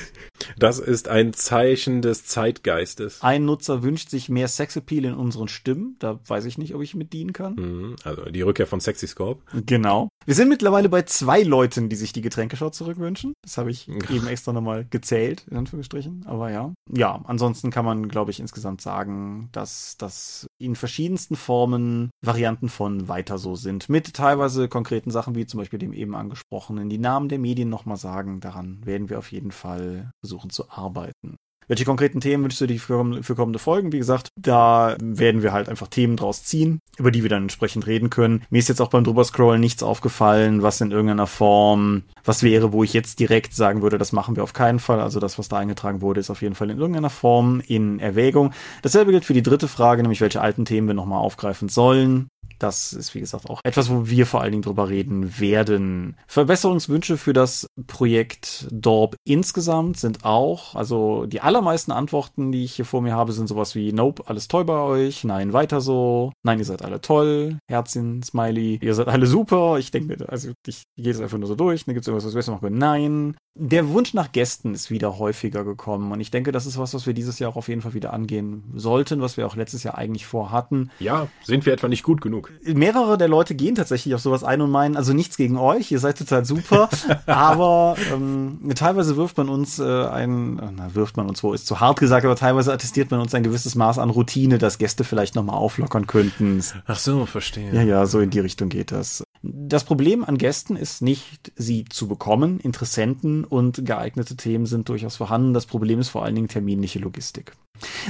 Das ist ein Zeichen des Zeitgeistes. Ein Nutzer wünscht sich mehr Sexappeal in unseren Stimmen. Da weiß ich nicht, ob ich mit dienen kann. Mhm, Also die Rückkehr von Sexy Scope. Genau. Wir sind mittlerweile bei zwei Leuten, die sich die Getränkeschau zurückwünschen. Das habe ich eben extra nochmal gezählt, in Anführungsstrichen. Aber ja. Ja, ansonsten kann man, glaube ich, insgesamt sagen, dass das in verschiedensten Formen Varianten von weiter so sind. Mit teilweise konkreten Sachen, wie zum Beispiel dem eben angesprochenen, die Namen der Medien nochmal sagen. Daran werden wir auf jeden Fall versuchen zu arbeiten. Welche konkreten Themen wünschst du dir für, kommende Folgen? Wie gesagt, da werden wir halt einfach Themen draus ziehen, über die wir dann entsprechend reden können. Mir ist jetzt auch beim drüberscrollen nichts aufgefallen, was in irgendeiner Form was wäre, wo ich jetzt direkt sagen würde, das machen wir auf keinen Fall. Also das, was da eingetragen wurde, ist auf jeden Fall in irgendeiner Form in Erwägung. Dasselbe gilt für die dritte Frage, nämlich welche alten Themen wir nochmal aufgreifen sollen. Das ist, wie gesagt, auch etwas, wo wir vor allen Dingen drüber reden werden. Verbesserungswünsche für das Projekt Dorp insgesamt sind auch, also die allermeisten Antworten, die ich hier vor mir habe, sind sowas wie Nope, alles toll bei euch, nein, weiter so, nein, ihr seid alle toll, Herzchen, Smiley, ihr seid alle super. Ich denke also ich gehe es einfach nur so durch, dann gibt es irgendwas, was wir besser machen können. Nein. Der Wunsch nach Gästen ist wieder häufiger gekommen und ich denke, das ist was, was wir dieses Jahr auch auf jeden Fall wieder angehen sollten, was wir auch letztes Jahr eigentlich vorhatten. Ja, sind wir etwa nicht gut genug? Mehrere der Leute gehen tatsächlich auf sowas ein und meinen, also nichts gegen euch, ihr seid total super, aber ähm, teilweise wirft man uns äh, ein, na, wirft man uns wo, ist zu hart gesagt, aber teilweise attestiert man uns ein gewisses Maß an Routine, dass Gäste vielleicht nochmal auflockern könnten. Ach so, verstehe. Ja, ja, so in die Richtung geht das. Das Problem an Gästen ist nicht, sie zu bekommen. Interessenten und geeignete Themen sind durchaus vorhanden. Das Problem ist vor allen Dingen terminliche Logistik.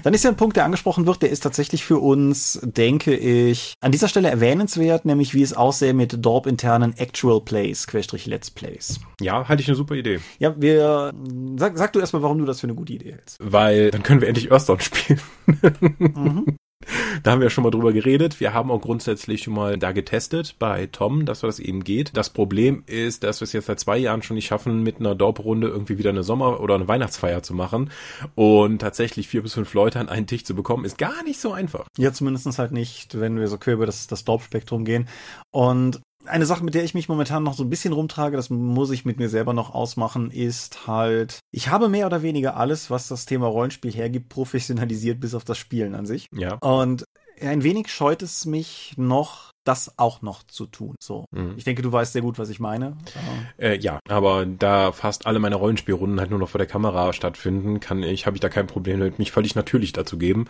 Dann ist ja ein Punkt, der angesprochen wird, der ist tatsächlich für uns, denke ich, an dieser Stelle erwähnenswert, nämlich wie es aussähe mit Dorp-internen Actual Plays, Querstrich Let's Plays. Ja, halte ich eine super Idee. Ja, wir, sag, sag du erstmal, warum du das für eine gute Idee hältst. Weil dann können wir endlich Earthdown spielen. Mhm. Da haben wir schon mal drüber geredet. Wir haben auch grundsätzlich schon mal da getestet bei Tom, dass das eben geht. Das Problem ist, dass wir es jetzt seit zwei Jahren schon nicht schaffen, mit einer Dorp-Runde irgendwie wieder eine Sommer- oder eine Weihnachtsfeier zu machen. Und tatsächlich vier bis fünf Leute an einen Tisch zu bekommen, ist gar nicht so einfach. Ja, zumindest halt nicht, wenn wir so quer über das, das Dorp-Spektrum gehen. Und eine Sache, mit der ich mich momentan noch so ein bisschen rumtrage, das muss ich mit mir selber noch ausmachen, ist halt, ich habe mehr oder weniger alles, was das Thema Rollenspiel hergibt, professionalisiert bis auf das Spielen an sich. Ja. Und ein wenig scheut es mich noch, das auch noch zu tun. So. Mhm. Ich denke, du weißt sehr gut, was ich meine. Äh, ja, aber da fast alle meine Rollenspielrunden halt nur noch vor der Kamera stattfinden, kann ich, habe ich da kein Problem damit, mich völlig natürlich dazu geben.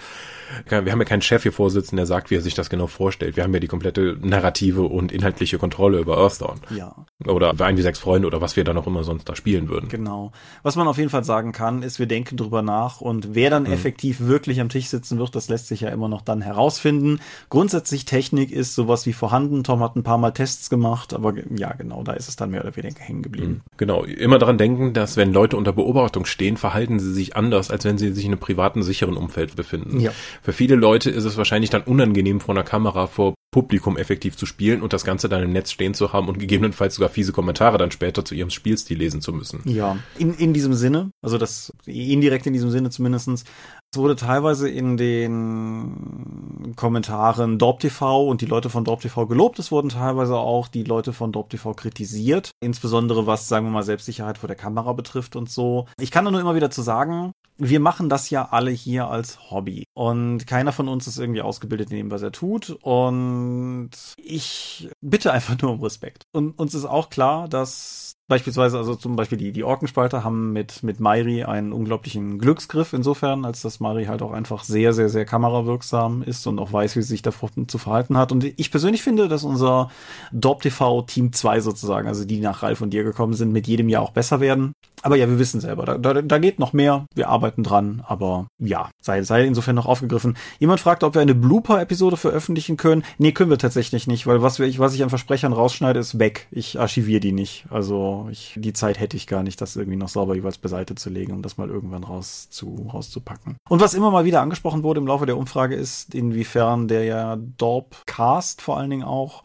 Wir haben ja keinen Chef hier vorsitzen, der sagt, wie er sich das genau vorstellt. Wir haben ja die komplette narrative und inhaltliche Kontrolle über Earthdawn. Ja, Oder ein wie sechs Freunde oder was wir dann auch immer sonst da spielen würden. genau. Was man auf jeden Fall sagen kann, ist, wir denken drüber nach und wer dann Mhm. effektiv wirklich am Tisch sitzen wird, das lässt sich ja immer noch dann herausfinden. Grundsätzlich Technik ist sowas wie vorhanden. Tom hat ein paar Mal Tests gemacht, aber ja, genau, da ist es dann mehr oder weniger hängen geblieben. Genau, immer daran denken, dass wenn Leute unter Beobachtung stehen, verhalten sie sich anders, als wenn sie sich in einem privaten, sicheren Umfeld befinden. Ja. Für viele Leute ist es wahrscheinlich dann unangenehm, vor einer Kamera vor Publikum effektiv zu spielen und das Ganze dann im Netz stehen zu haben und gegebenenfalls sogar fiese Kommentare dann später zu ihrem Spielstil lesen zu müssen. Ja, in, in diesem Sinne, also das indirekt in diesem Sinne zumindestens. Es wurde teilweise in den Kommentaren DorpTV und die Leute von DorpTV gelobt. Es wurden teilweise auch die Leute von DorpTV kritisiert. Insbesondere was, sagen wir mal, Selbstsicherheit vor der Kamera betrifft und so. Ich kann da nur immer wieder zu sagen, wir machen das ja alle hier als Hobby. Und keiner von uns ist irgendwie ausgebildet in dem, was er tut. Und ich bitte einfach nur um Respekt. Und uns ist auch klar, dass Beispielsweise, also zum Beispiel die, die Orkenspalter haben mit, mit Mairi einen unglaublichen Glücksgriff insofern, als dass Mairi halt auch einfach sehr, sehr, sehr kamerawirksam ist und auch weiß, wie sie sich davor zu verhalten hat. Und ich persönlich finde, dass unser Dorp TV Team 2 sozusagen, also die nach Ralf und dir gekommen sind, mit jedem Jahr auch besser werden. Aber ja, wir wissen selber, da, da, da geht noch mehr. Wir arbeiten dran, aber ja, sei, sei insofern noch aufgegriffen. Jemand fragt, ob wir eine Blooper-Episode veröffentlichen können. Nee, können wir tatsächlich nicht, weil was, wir, was ich an Versprechern rausschneide, ist weg. Ich archiviere die nicht. Also ich, die Zeit hätte ich gar nicht, das irgendwie noch sauber jeweils beiseite zu legen, um das mal irgendwann raus zu, rauszupacken. Und was immer mal wieder angesprochen wurde im Laufe der Umfrage ist, inwiefern der ja Dorp-Cast vor allen Dingen auch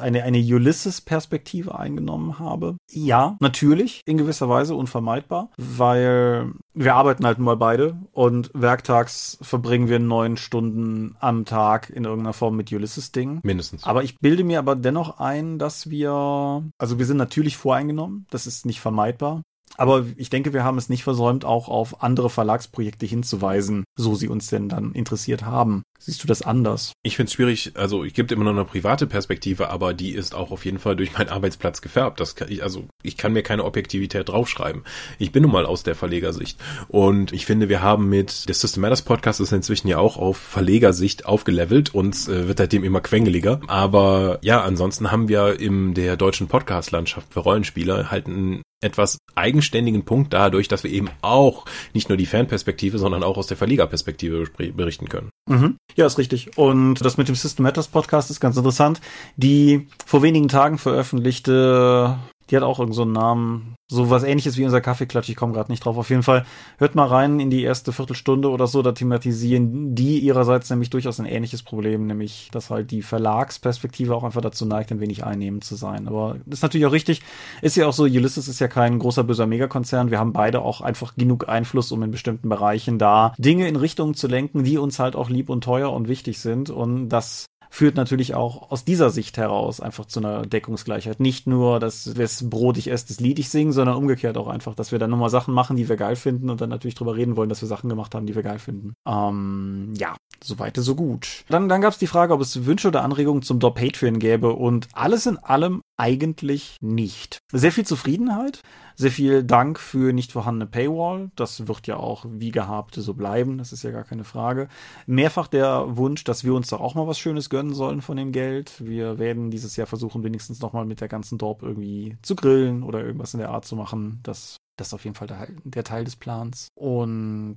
eine, eine Ulysses-Perspektive eingenommen habe. Ja, natürlich, in gewisser Weise unvermeidbar, weil wir arbeiten halt mal beide und werktags verbringen wir neun Stunden am Tag in irgendeiner Form mit Ulysses-Dingen. Mindestens. Aber ich bilde mir aber dennoch ein, dass wir, also wir sind natürlich voreingenommen, das ist nicht vermeidbar. Aber ich denke, wir haben es nicht versäumt, auch auf andere Verlagsprojekte hinzuweisen, so sie uns denn dann interessiert haben. Siehst du das anders? Ich finde es schwierig, also ich gibt immer noch eine private Perspektive, aber die ist auch auf jeden Fall durch meinen Arbeitsplatz gefärbt. Das kann ich, also ich kann mir keine Objektivität draufschreiben. Ich bin nun mal aus der Verlegersicht. Und ich finde, wir haben mit der System Matters Podcast ist inzwischen ja auch auf Verlegersicht aufgelevelt und äh, wird seitdem immer quengeliger. Aber ja, ansonsten haben wir in der deutschen Podcast-Landschaft für Rollenspieler halt einen etwas eigenständigen Punkt dadurch, dass wir eben auch nicht nur die Fanperspektive, sondern auch aus der Verlegerperspektive berichten können. Mhm. Ja, ist richtig. Und das mit dem System Matters Podcast ist ganz interessant. Die vor wenigen Tagen veröffentlichte die hat auch irgendeinen so einen Namen. So was ähnliches wie unser Kaffeeklatsch. Ich komme gerade nicht drauf. Auf jeden Fall hört mal rein in die erste Viertelstunde oder so. Da thematisieren die ihrerseits nämlich durchaus ein ähnliches Problem, nämlich, dass halt die Verlagsperspektive auch einfach dazu neigt, ein wenig einnehmend zu sein. Aber das ist natürlich auch richtig. Ist ja auch so, Ulysses ist ja kein großer böser Megakonzern. Wir haben beide auch einfach genug Einfluss, um in bestimmten Bereichen da Dinge in Richtungen zu lenken, die uns halt auch lieb und teuer und wichtig sind. Und das führt natürlich auch aus dieser Sicht heraus einfach zu einer Deckungsgleichheit. Nicht nur, dass wir das Brot ich esse, das Lied ich singen, sondern umgekehrt auch einfach, dass wir dann nochmal Sachen machen, die wir geil finden und dann natürlich drüber reden wollen, dass wir Sachen gemacht haben, die wir geil finden. Ähm, ja, soweit so gut. Dann, dann gab es die Frage, ob es Wünsche oder Anregungen zum Door Patreon gäbe und alles in allem eigentlich nicht. Sehr viel Zufriedenheit, sehr viel Dank für nicht vorhandene Paywall. Das wird ja auch wie gehabt so bleiben. Das ist ja gar keine Frage. Mehrfach der Wunsch, dass wir uns doch auch mal was Schönes gönnen sollen von dem Geld. Wir werden dieses Jahr versuchen, wenigstens nochmal mit der ganzen Dorp irgendwie zu grillen oder irgendwas in der Art zu machen. Das, das ist auf jeden Fall der, der Teil des Plans. Und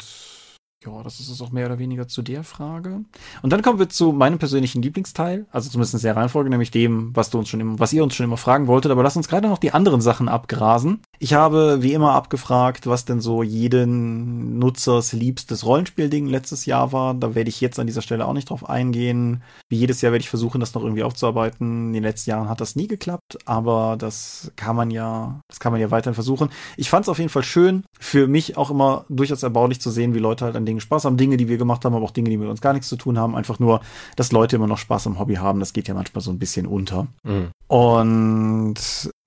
ja, das ist es auch mehr oder weniger zu der Frage. Und dann kommen wir zu meinem persönlichen Lieblingsteil, also zumindest in der Reihenfolge, nämlich dem, was du uns schon immer, was ihr uns schon immer fragen wolltet. Aber lass uns gerade noch die anderen Sachen abgrasen. Ich habe wie immer abgefragt, was denn so jeden Nutzers liebstes Rollenspielding letztes Jahr war. Da werde ich jetzt an dieser Stelle auch nicht drauf eingehen. Wie jedes Jahr werde ich versuchen, das noch irgendwie aufzuarbeiten. In den letzten Jahren hat das nie geklappt, aber das kann man ja, das kann man ja weiterhin versuchen. Ich fand es auf jeden Fall schön, für mich auch immer durchaus erbaulich zu sehen, wie Leute halt an Dingen Spaß haben, Dinge, die wir gemacht haben, aber auch Dinge, die mit uns gar nichts zu tun haben. Einfach nur, dass Leute immer noch Spaß am Hobby haben. Das geht ja manchmal so ein bisschen unter. Mhm. Und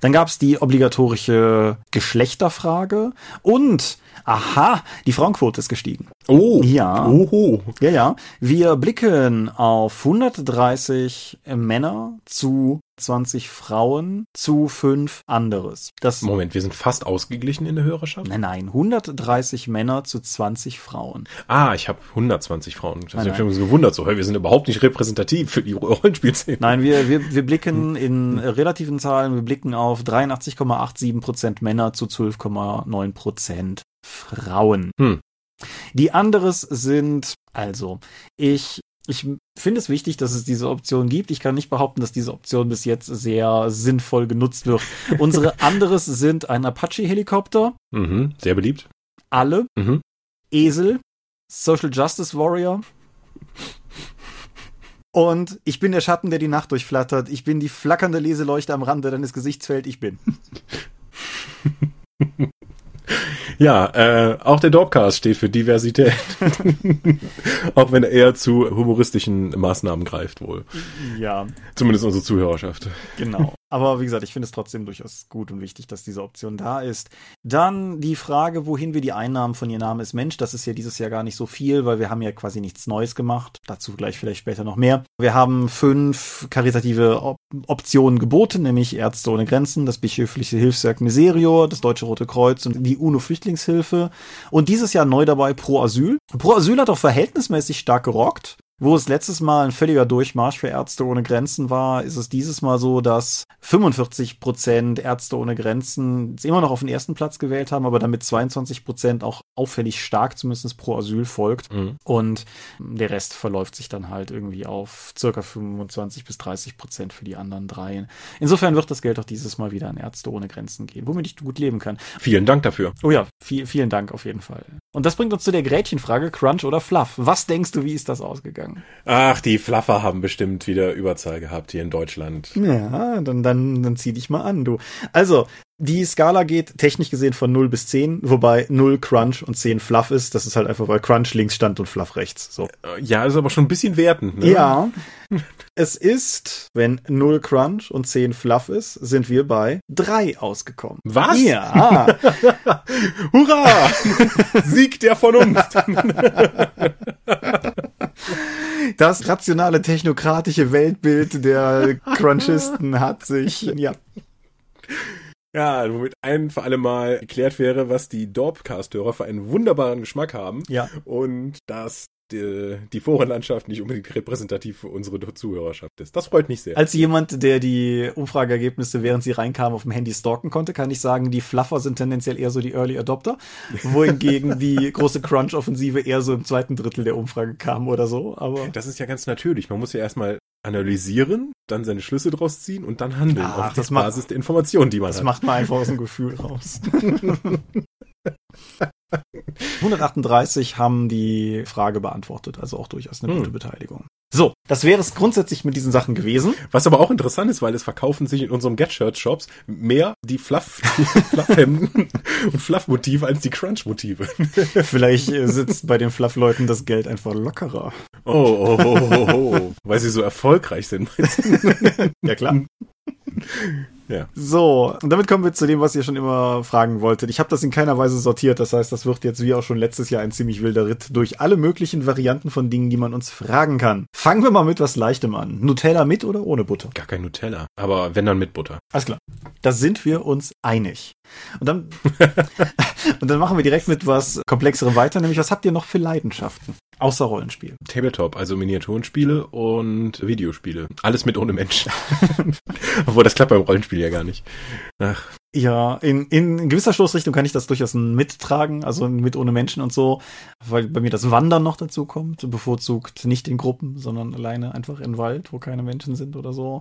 dann gab es die obligatorische Geschlechterfrage und aha, die Frauenquote ist gestiegen. Oh. Ja. Oho. Ja, ja. Wir blicken auf 130 Männer zu 20 Frauen zu 5 anderes. Das Moment, wir sind fast ausgeglichen in der Hörerschaft? Nein, nein, 130 Männer zu 20 Frauen. Ah, ich habe 120 Frauen. Das habe ich mich gewundert, so, wir sind überhaupt nicht repräsentativ für die Rollenspielszene. Nein, wir, wir, wir blicken in relativen Zahlen, wir blicken auf 83,87 Prozent Männer zu 12,9 Prozent Frauen. Hm. Die anderes sind, also, ich ich finde es wichtig, dass es diese Option gibt. Ich kann nicht behaupten, dass diese Option bis jetzt sehr sinnvoll genutzt wird. Unsere anderes sind ein Apache-Helikopter. Mhm, sehr beliebt. Alle. Mhm. Esel. Social Justice Warrior. Und ich bin der Schatten, der die Nacht durchflattert. Ich bin die flackernde Leseleuchte am Rande deines Gesichtsfeld. Ich bin. Ja, äh, auch der Dogcast steht für Diversität. auch wenn er eher zu humoristischen Maßnahmen greift wohl. Ja. Zumindest unsere Zuhörerschaft. Genau. Aber wie gesagt, ich finde es trotzdem durchaus gut und wichtig, dass diese Option da ist. Dann die Frage, wohin wir die Einnahmen von Ihr Name ist Mensch. Das ist ja dieses Jahr gar nicht so viel, weil wir haben ja quasi nichts Neues gemacht. Dazu gleich vielleicht später noch mehr. Wir haben fünf karitative Op Optionen geboten, nämlich Ärzte ohne Grenzen, das bischöfliche Hilfswerk Miserio, das Deutsche Rote Kreuz und die UNO-Flüchtlingshilfe. Und dieses Jahr neu dabei Pro Asyl. Pro Asyl hat auch verhältnismäßig stark gerockt Wo es letztes Mal ein völliger Durchmarsch für Ärzte ohne Grenzen war, ist es dieses Mal so, dass 45 Prozent Ärzte ohne Grenzen immer noch auf den ersten Platz gewählt haben, aber damit 22 Prozent auch auffällig stark zumindest pro Asyl folgt. Mhm. Und der Rest verläuft sich dann halt irgendwie auf circa 25 bis 30 Prozent für die anderen drei. Insofern wird das Geld auch dieses Mal wieder an Ärzte ohne Grenzen gehen, womit ich gut leben kann. Vielen Dank dafür. Oh ja, viel, vielen Dank auf jeden Fall. Und das bringt uns zu der Gretchenfrage, Crunch oder Fluff. Was denkst du, wie ist das ausgegangen? Ach, die Fluffer haben bestimmt wieder Überzahl gehabt hier in Deutschland. Ja, dann, dann, dann zieh dich mal an, du. Also, die Skala geht technisch gesehen von 0 bis 10, wobei 0 Crunch und 10 Fluff ist. Das ist halt einfach, weil Crunch links stand und Fluff rechts. So. Ja, ist aber schon ein bisschen wertend. Ne? Ja. es ist, wenn 0 Crunch und 10 Fluff ist, sind wir bei 3 ausgekommen. Was? Ja. Hurra! Sieg der Vernunft. das rationale technokratische Weltbild der Crunchisten hat sich, ja. Ja, womit ein für alle Mal erklärt wäre, was die Dorpcast-Hörer für einen wunderbaren Geschmack haben. Ja. Und dass die, die Forenlandschaft nicht unbedingt repräsentativ für unsere Zuhörerschaft ist. Das freut mich sehr. Als jemand, der die Umfrageergebnisse, während sie reinkamen, auf dem Handy stalken konnte, kann ich sagen, die Fluffer sind tendenziell eher so die Early Adopter, wohingegen die große Crunch-Offensive eher so im zweiten Drittel der Umfrage kam oder so. Aber das ist ja ganz natürlich. Man muss ja erstmal analysieren, dann seine Schlüsse draus ziehen und dann handeln Ach, auf der Basis der Informationen, die man das hat. Das macht man einfach aus dem Gefühl raus. 138 haben die Frage beantwortet, also auch durchaus eine hm. gute Beteiligung. So, das wäre es grundsätzlich mit diesen Sachen gewesen. Was aber auch interessant ist, weil es verkaufen sich in unserem Get-Shirt-Shops mehr die Fluff, Fluffhemden und Fluff-Motive als die Crunch-Motive. Vielleicht äh, sitzt bei den Fluff-Leuten das Geld einfach lockerer. Oh, oh, oh, oh, oh. weil sie so erfolgreich sind. ja, klar. Ja. So, und damit kommen wir zu dem, was ihr schon immer fragen wolltet. Ich habe das in keiner Weise sortiert, das heißt, das wird jetzt wie auch schon letztes Jahr ein ziemlich wilder Ritt durch alle möglichen Varianten von Dingen, die man uns fragen kann. Fangen wir mal mit was Leichtem an. Nutella mit oder ohne Butter? Gar kein Nutella, aber wenn dann mit Butter. Alles klar. Da sind wir uns einig. Und dann, und dann machen wir direkt mit was Komplexerem weiter, nämlich was habt ihr noch für Leidenschaften? Außer Rollenspiel. Tabletop, also Miniaturenspiele und Videospiele. Alles mit ohne Menschen. Obwohl, das klappt beim Rollenspiel ja gar nicht. Ach. Ja, in, in gewisser Stoßrichtung kann ich das durchaus mittragen, also mit ohne Menschen und so, weil bei mir das Wandern noch dazu kommt, bevorzugt nicht in Gruppen, sondern alleine einfach in Wald, wo keine Menschen sind oder so.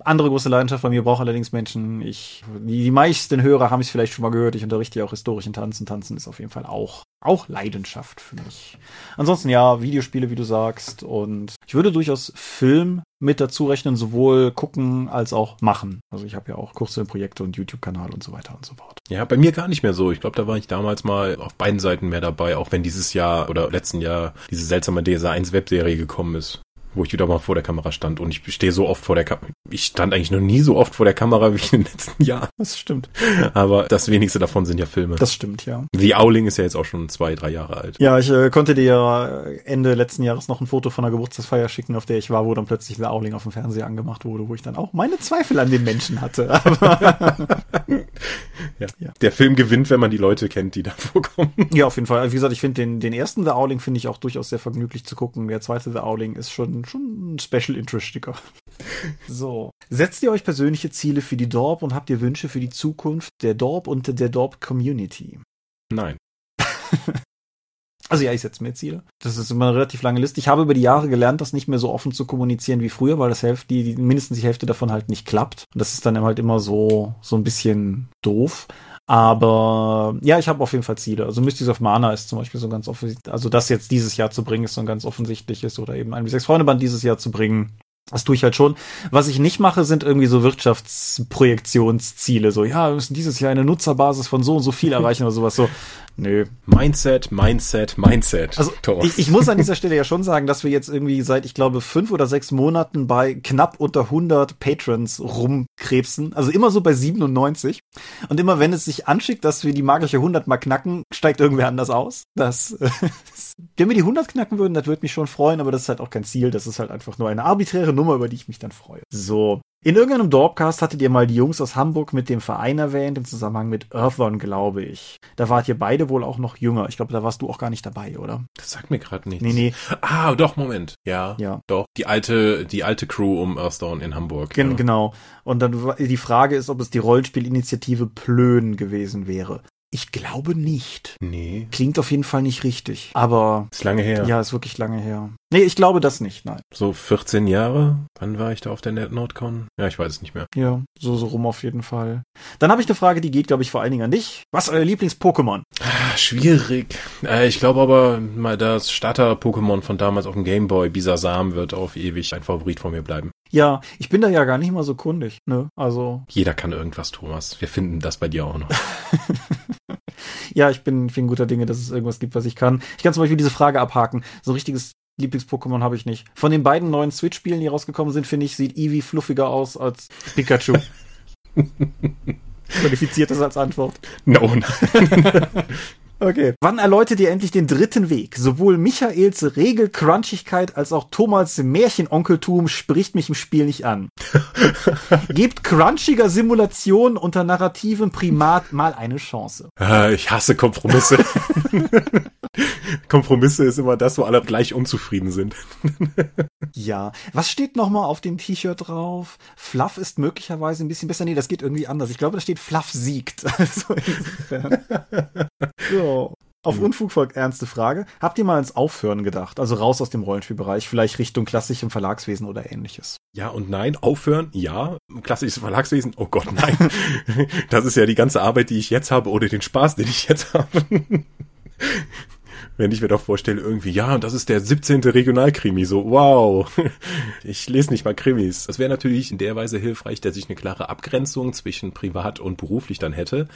Andere große Leidenschaft bei mir braucht allerdings Menschen. Ich, die, die meisten Hörer haben es vielleicht schon mal gehört, ich unterrichte ja auch historischen Tanzen. Tanzen ist auf jeden Fall auch auch Leidenschaft für mich. Ansonsten ja, Videospiele, wie du sagst. Und ich würde durchaus Film mit dazu rechnen, sowohl gucken als auch machen. Also ich habe ja auch Kurzfilmprojekte und YouTube-Kanal und so weiter und so fort. Ja, bei mir gar nicht mehr so. Ich glaube, da war ich damals mal auf beiden Seiten mehr dabei, auch wenn dieses Jahr oder letzten Jahr diese seltsame DSA 1 Webserie gekommen ist wo ich wieder mal vor der Kamera stand und ich stehe so oft vor der Kamera. Ich stand eigentlich noch nie so oft vor der Kamera wie in den letzten Jahren. Das stimmt. Aber das wenigste davon sind ja Filme. Das stimmt, ja. The Owling ist ja jetzt auch schon zwei, drei Jahre alt. Ja, ich äh, konnte dir ja Ende letzten Jahres noch ein Foto von einer Geburtstagsfeier schicken, auf der ich war, wo dann plötzlich The Owling auf dem Fernseher angemacht wurde, wo ich dann auch meine Zweifel an den Menschen hatte. ja. ja. Der Film gewinnt, wenn man die Leute kennt, die da vorkommen. Ja, auf jeden Fall. Wie gesagt, ich finde den, den ersten The Owling finde ich auch durchaus sehr vergnüglich zu gucken. Der zweite The Owling ist schon, schon ein Special Interest Sticker. So. Setzt ihr euch persönliche Ziele für die Dorp und habt ihr Wünsche für die Zukunft der Dorp und der Dorp Community? Nein. Also ja, ich setze mir Ziele. Das ist immer eine relativ lange Liste. Ich habe über die Jahre gelernt, das nicht mehr so offen zu kommunizieren wie früher, weil das Hälfte, die mindestens die Hälfte davon halt nicht klappt. Und das ist dann halt immer so so ein bisschen doof. Aber ja, ich habe auf jeden Fall Ziele. Also Mystics of Mana ist zum Beispiel so ganz offensichtlich, also das jetzt dieses Jahr zu bringen, ist so ein ganz offensichtliches oder eben ein wie sechs Freunde Band dieses Jahr zu bringen. Das tue ich halt schon. Was ich nicht mache, sind irgendwie so Wirtschaftsprojektionsziele. So, ja, wir müssen dieses Jahr eine Nutzerbasis von so und so viel erreichen oder sowas. So, Nö. Mindset, Mindset, Mindset. Also ich, ich, muss an dieser Stelle ja schon sagen, dass wir jetzt irgendwie seit, ich glaube, fünf oder sechs Monaten bei knapp unter 100 Patrons rumkrebsen. Also immer so bei 97. Und immer wenn es sich anschickt, dass wir die magische 100 mal knacken, steigt irgendwer anders aus. Das, äh, wenn wir die 100 knacken würden, das würde mich schon freuen, aber das ist halt auch kein Ziel. Das ist halt einfach nur eine arbiträre faire Nummer, über die ich mich dann freue. So. In irgendeinem Dorpcast hattet ihr mal die Jungs aus Hamburg mit dem Verein erwähnt, im Zusammenhang mit Earthworm, glaube ich. Da wart ihr beide wohl auch noch jünger. Ich glaube, da warst du auch gar nicht dabei, oder? Das sagt mir gerade nichts. Nee, nee. Ah, doch, Moment. Ja. Ja. Doch. Die alte, die alte Crew um Earthdawn in Hamburg. Gen ja. Genau. Und dann die Frage ist, ob es die Rollenspielinitiative Plön gewesen wäre. Ich glaube nicht. Nee. Klingt auf jeden Fall nicht richtig. Aber Ist lange her. ja, ist wirklich lange her. Nee, ich glaube das nicht, nein. So 14 Jahre? Wann war ich da auf der NetNordCon? Ja, ich weiß es nicht mehr. Ja, so, so rum auf jeden Fall. Dann habe ich eine Frage, die geht, glaube ich, vor allen Dingen an dich. Was ist euer Lieblings-Pokémon? Ah, schwierig. Äh, ich glaube aber, mal das Starter-Pokémon von damals auf dem Gameboy, Bisasam, wird auf ewig ein Favorit von mir bleiben. Ja, ich bin da ja gar nicht mal so kundig, ne? Also, Jeder kann irgendwas, Thomas. Wir finden das bei dir auch noch. ja, ich bin, bin guter Dinge, dass es irgendwas gibt, was ich kann. Ich kann zum Beispiel diese Frage abhaken. So ein richtiges Lieblings-Pokémon habe ich nicht. Von den beiden neuen Switch-Spielen, die rausgekommen sind, finde ich, sieht Eevee fluffiger aus als Pikachu. Qualifiziert das als Antwort. No, nein. Okay. Wann erläutert ihr endlich den dritten Weg? Sowohl Michaels Regelcrunchigkeit als auch Thomas Märchenonkeltum spricht mich im Spiel nicht an. Gebt crunchiger Simulation unter narrativem Primat mal eine Chance. Ah, Ich hasse Kompromisse. Kompromisse ist immer das, wo alle gleich unzufrieden sind. Ja. Was steht nochmal auf dem T-Shirt drauf? Fluff ist möglicherweise ein bisschen besser. Nee, das geht irgendwie anders. Ich glaube, da steht Fluff siegt. Also insofern. So. Auf Unfug folgt ernste Frage. Habt ihr mal ins Aufhören gedacht? Also raus aus dem Rollenspielbereich, vielleicht Richtung klassischem Verlagswesen oder ähnliches? Ja und nein, aufhören, ja. Klassisches Verlagswesen, oh Gott, nein. Das ist ja die ganze Arbeit, die ich jetzt habe oder den Spaß, den ich jetzt habe. Wenn ich mir doch vorstelle, irgendwie, ja, und das ist der 17. Regionalkrimi, so, wow. Ich lese nicht mal Krimis. Das wäre natürlich in der Weise hilfreich, dass ich eine klare Abgrenzung zwischen privat und beruflich dann hätte.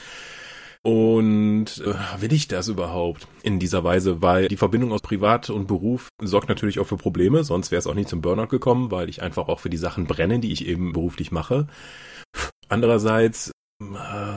Und äh, will ich das überhaupt in dieser Weise? Weil die Verbindung aus Privat und Beruf sorgt natürlich auch für Probleme, sonst wäre es auch nicht zum Burnout gekommen, weil ich einfach auch für die Sachen brenne, die ich eben beruflich mache. Andererseits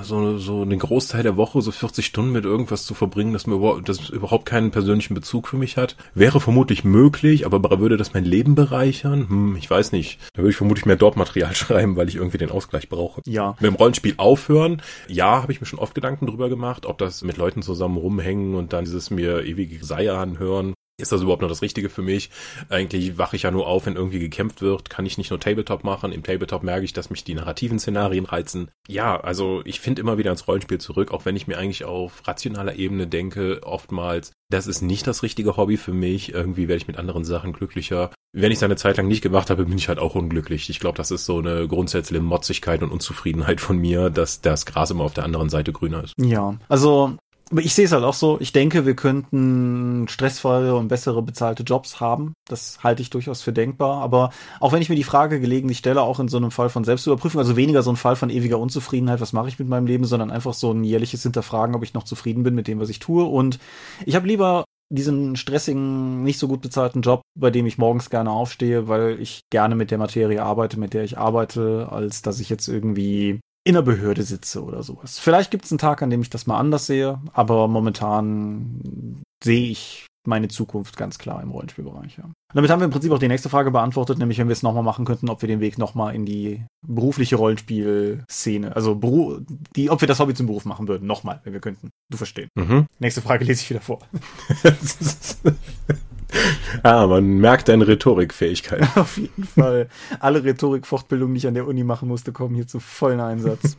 so, so einen Großteil der Woche, so 40 Stunden mit irgendwas zu verbringen, das mir überhaupt, das überhaupt keinen persönlichen Bezug für mich hat, wäre vermutlich möglich, aber würde das mein Leben bereichern? Hm, ich weiß nicht. Da würde ich vermutlich mehr Dort-Material schreiben, weil ich irgendwie den Ausgleich brauche. Ja. Mit dem Rollenspiel aufhören, ja, habe ich mir schon oft Gedanken drüber gemacht, ob das mit Leuten zusammen rumhängen und dann dieses mir ewige Geseier anhören. Ist das überhaupt noch das Richtige für mich? Eigentlich wache ich ja nur auf, wenn irgendwie gekämpft wird. Kann ich nicht nur Tabletop machen? Im Tabletop merke ich, dass mich die narrativen Szenarien reizen. Ja, also ich finde immer wieder ins Rollenspiel zurück, auch wenn ich mir eigentlich auf rationaler Ebene denke, oftmals, das ist nicht das richtige Hobby für mich. Irgendwie werde ich mit anderen Sachen glücklicher. Wenn ich es eine Zeit lang nicht gemacht habe, bin ich halt auch unglücklich. Ich glaube, das ist so eine grundsätzliche Motzigkeit und Unzufriedenheit von mir, dass das Gras immer auf der anderen Seite grüner ist. Ja, also aber ich sehe es halt auch so. Ich denke, wir könnten stressfreie und bessere bezahlte Jobs haben. Das halte ich durchaus für denkbar. Aber auch wenn ich mir die Frage gelegentlich stelle, auch in so einem Fall von Selbstüberprüfung, also weniger so ein Fall von ewiger Unzufriedenheit, was mache ich mit meinem Leben, sondern einfach so ein jährliches Hinterfragen, ob ich noch zufrieden bin mit dem, was ich tue. Und ich habe lieber diesen stressigen, nicht so gut bezahlten Job, bei dem ich morgens gerne aufstehe, weil ich gerne mit der Materie arbeite, mit der ich arbeite, als dass ich jetzt irgendwie in der Behörde sitze oder sowas. Vielleicht gibt es einen Tag, an dem ich das mal anders sehe, aber momentan sehe ich meine Zukunft ganz klar im Rollenspielbereich. Ja. Damit haben wir im Prinzip auch die nächste Frage beantwortet, nämlich wenn wir es nochmal machen könnten, ob wir den Weg nochmal in die berufliche Rollenspielszene, also Beru die, ob wir das Hobby zum Beruf machen würden, nochmal, wenn wir könnten. Du verstehst. Mhm. Nächste Frage lese ich wieder vor. ah, man merkt deine Rhetorikfähigkeit. Auf jeden Fall. Alle Rhetorikfortbildungen, die ich an der Uni machen musste, kommen hier zu vollen Einsatz.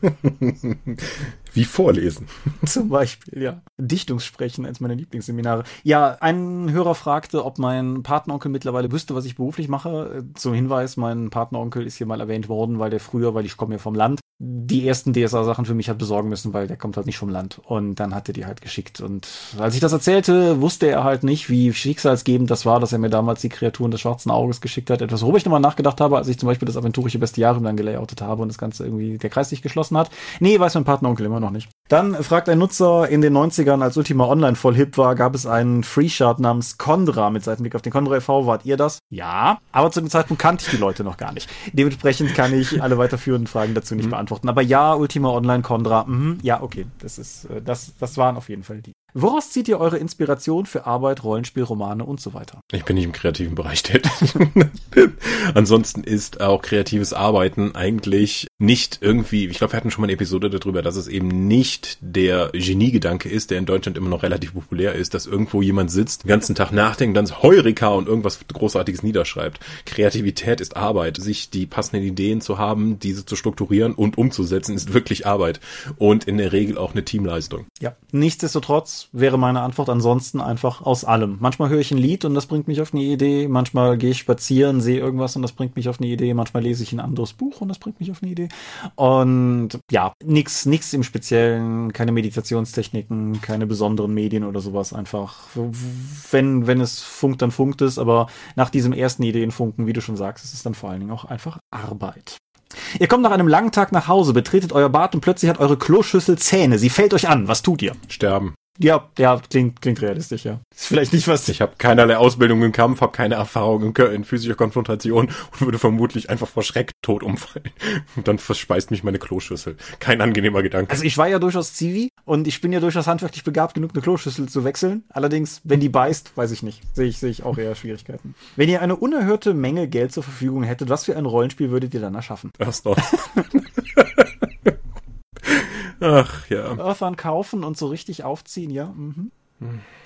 Wie vorlesen. Zum Beispiel, ja. Dichtungssprechen, eins meiner Lieblingsseminare. Ja, ein Hörer fragte, ob mein Patenonkel mittlerweile wüsste, was ich beruflich mache. Zum Hinweis, mein Patenonkel ist hier mal erwähnt worden, weil der früher, weil ich komme ja vom Land, die ersten DSA-Sachen für mich hat besorgen müssen, weil der kommt halt nicht vom Land. Und dann hat er die halt geschickt. Und als ich das erzählte, wusste er halt nicht, wie schicksalsgebend das war, dass er mir damals die Kreaturen des schwarzen Auges geschickt hat. Etwas, worüber ich nochmal nachgedacht habe, als ich zum Beispiel das aventurische Bestiarium dann gelayoutet habe und das Ganze irgendwie der Kreis sich geschlossen hat. Nee, weiß mein Patenonkel immer noch nicht. Dann fragt ein Nutzer, in den 90ern, als Ultima Online voll hip war, gab es einen Free-Chart namens Condra mit Seitenblick auf den Condra e.V. Wart ihr das? Ja, aber zu dem Zeitpunkt kannte ich die Leute noch gar nicht. Dementsprechend kann ich alle weiterführenden Fragen dazu nicht mhm. beantworten. Aber ja, Ultima Online Condra, mhm, ja, okay, das ist, das, das waren auf jeden Fall die. Woraus zieht ihr eure Inspiration für Arbeit, Rollenspiel, Romane und so weiter? Ich bin nicht im kreativen Bereich tätig. Ansonsten ist auch kreatives Arbeiten eigentlich nicht irgendwie, ich glaube, wir hatten schon mal eine Episode darüber, dass es eben nicht der Geniegedanke ist, der in Deutschland immer noch relativ populär ist, dass irgendwo jemand sitzt, den ganzen Tag nachdenkt, dann Heurika und irgendwas Großartiges niederschreibt. Kreativität ist Arbeit. Sich die passenden Ideen zu haben, diese zu strukturieren und umzusetzen, ist wirklich Arbeit. Und in der Regel auch eine Teamleistung. Ja, nichtsdestotrotz wäre meine Antwort ansonsten einfach aus allem. Manchmal höre ich ein Lied und das bringt mich auf eine Idee, manchmal gehe ich spazieren, sehe irgendwas und das bringt mich auf eine Idee, manchmal lese ich ein anderes Buch und das bringt mich auf eine Idee. Und ja, nix, nix im Speziellen, keine Meditationstechniken, keine besonderen Medien oder sowas. Einfach, wenn, wenn es funkt, dann funkt es, aber nach diesem ersten Ideenfunken, wie du schon sagst, ist es dann vor allen Dingen auch einfach Arbeit. Ihr kommt nach einem langen Tag nach Hause, betretet euer Bad und plötzlich hat eure Kloschüssel Zähne. Sie fällt euch an. Was tut ihr? Sterben. Ja, ja, klingt, klingt realistisch, ja. Ist vielleicht nicht was. Ich habe keinerlei Ausbildung im Kampf, habe keine Erfahrung in, in, physischer Konfrontation und würde vermutlich einfach vor Schreck tot umfallen. Und dann verspeist mich meine Kloschüssel. Kein angenehmer Gedanke. Also ich war ja durchaus Zivi und ich bin ja durchaus handwerklich begabt genug, eine Kloschüssel zu wechseln. Allerdings, wenn die beißt, weiß ich nicht. Sehe ich, sehe ich auch eher Schwierigkeiten. Wenn ihr eine unerhörte Menge Geld zur Verfügung hättet, was für ein Rollenspiel würdet ihr dann erschaffen? Erst noch. Ach ja. Earthern kaufen und so richtig aufziehen, ja. Mhm.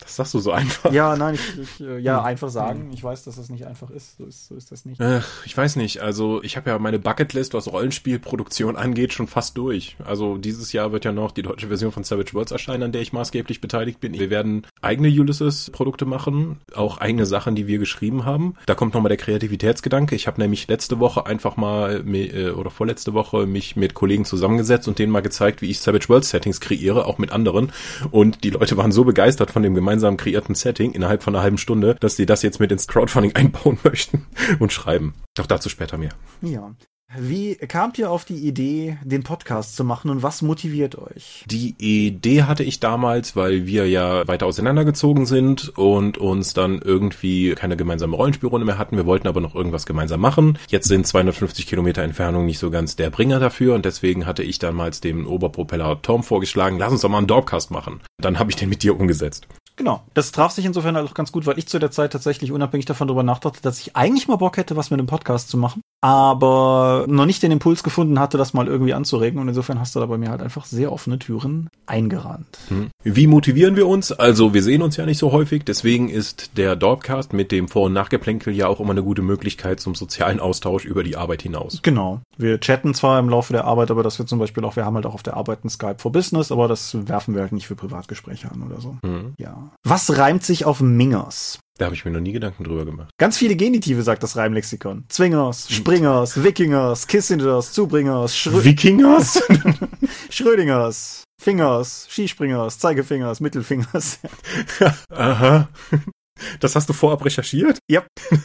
Das sagst du so einfach. Ja, nein, ich, ich äh, ja, hm. einfach sagen. Ich weiß, dass das nicht einfach ist. So ist, so ist das nicht. Ach, ich weiß nicht. Also, ich habe ja meine Bucketlist, was Rollenspielproduktion angeht, schon fast durch. Also, dieses Jahr wird ja noch die deutsche Version von Savage Worlds erscheinen, an der ich maßgeblich beteiligt bin. Wir werden eigene Ulysses-Produkte machen, auch eigene Sachen, die wir geschrieben haben. Da kommt nochmal der Kreativitätsgedanke. Ich habe nämlich letzte Woche einfach mal, äh, oder vorletzte Woche, mich mit Kollegen zusammengesetzt und denen mal gezeigt, wie ich Savage Worlds Settings kreiere, auch mit anderen. Und die Leute waren so begeistert von dem gemeinsam kreierten Setting innerhalb von einer halben Stunde, dass sie das jetzt mit ins Crowdfunding einbauen möchten und schreiben. Doch dazu später mehr. Ja. Wie kamt ihr auf die Idee, den Podcast zu machen und was motiviert euch? Die Idee hatte ich damals, weil wir ja weiter auseinandergezogen sind und uns dann irgendwie keine gemeinsame Rollenspielrunde mehr hatten. Wir wollten aber noch irgendwas gemeinsam machen. Jetzt sind 250 Kilometer Entfernung nicht so ganz der Bringer dafür und deswegen hatte ich damals dem Oberpropeller Tom vorgeschlagen, lass uns doch mal einen Dorpcast machen. Dann habe ich den mit dir umgesetzt. Genau. Das traf sich insofern auch ganz gut, weil ich zu der Zeit tatsächlich unabhängig davon darüber nachdachte, dass ich eigentlich mal Bock hätte, was mit dem Podcast zu machen, aber noch nicht den Impuls gefunden hatte, das mal irgendwie anzuregen. Und insofern hast du da bei mir halt einfach sehr offene Türen eingerannt. Hm. Wie motivieren wir uns? Also wir sehen uns ja nicht so häufig, deswegen ist der Dorpcast mit dem Vor- und Nachgeplänkel ja auch immer eine gute Möglichkeit zum sozialen Austausch über die Arbeit hinaus. Genau. Wir chatten zwar im Laufe der Arbeit, aber dass wir zum Beispiel auch, wir haben halt auch auf der Arbeit ein Skype for Business, aber das werfen wir halt nicht für Privatgespräche an oder so. Hm. Ja. Was reimt sich auf Mingers? Da habe ich mir noch nie Gedanken drüber gemacht. Ganz viele Genitive sagt das Reimlexikon. Zwingers, Springers, Wikingers, Kissingers, Zubringers, Schrö Wikingers, Schrödingers, Fingers, Skispringers, Zeigefingers, Mittelfingers. Aha. Das hast du vorab recherchiert? Ja.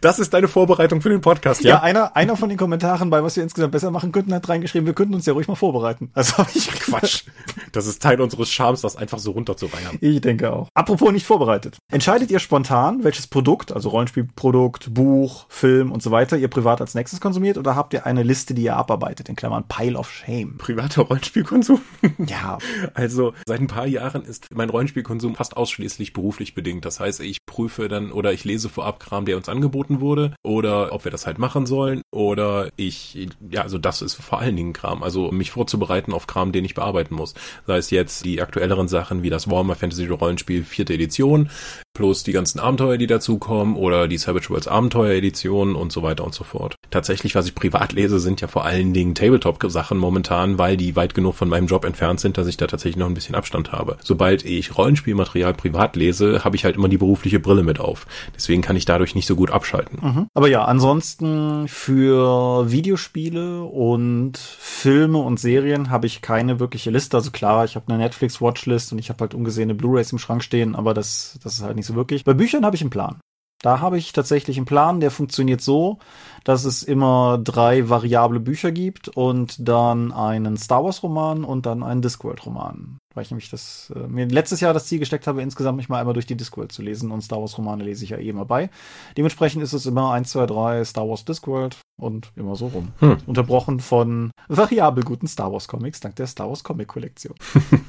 Das ist deine Vorbereitung für den Podcast, ja? Ja, einer, einer von den Kommentaren bei was wir insgesamt besser machen könnten, hat reingeschrieben, wir könnten uns ja ruhig mal vorbereiten. Also habe ich Quatsch. Das ist Teil unseres Charmes, das einfach so runterzureiern. Ich denke auch. Apropos nicht vorbereitet. Entscheidet ihr spontan, welches Produkt, also Rollenspielprodukt, Buch, Film und so weiter, ihr privat als nächstes konsumiert oder habt ihr eine Liste, die ihr abarbeitet, in Klammern Pile of Shame? Privater Rollenspielkonsum? Ja. Also seit ein paar Jahren ist mein Rollenspielkonsum fast ausschließlich beruflich bedingt. Das heißt, ich prüfe dann oder ich lese vorab Kram, der uns angeboten wurde oder ob wir das halt machen sollen oder ich, ja, also das ist vor allen Dingen Kram, also mich vorzubereiten auf Kram, den ich bearbeiten muss. Sei es jetzt die aktuelleren Sachen wie das Warhammer Fantasy Rollenspiel vierte Edition, plus die ganzen Abenteuer, die dazukommen oder die Savage Worlds Abenteuer Edition und so weiter und so fort. Tatsächlich, was ich privat lese, sind ja vor allen Dingen Tabletop-Sachen momentan, weil die weit genug von meinem Job entfernt sind, dass ich da tatsächlich noch ein bisschen Abstand habe. Sobald ich Rollenspielmaterial privat lese, habe ich halt immer die berufliche Brille mit auf. Deswegen kann ich dadurch nicht so gut abschalten. Mhm. Aber ja, ansonsten für Videospiele und Filme und Serien habe ich keine wirkliche Liste. Also klar, ich habe eine Netflix-Watchlist und ich habe halt ungesehene Blu-rays im Schrank stehen, aber das, das ist halt nicht so wirklich. Bei Büchern habe ich einen Plan. Da habe ich tatsächlich einen Plan, der funktioniert so, dass es immer drei variable Bücher gibt und dann einen Star Wars Roman und dann einen Discworld Roman. Weil ich nämlich das, äh, mir letztes Jahr das Ziel gesteckt habe, insgesamt mich mal einmal durch die Discworld zu lesen und Star Wars Romane lese ich ja eh immer bei. Dementsprechend ist es immer 1, 2, 3 Star Wars Discworld und immer so rum. Hm. Unterbrochen von variabel guten Star Wars Comics dank der Star Wars Comic Kollektion.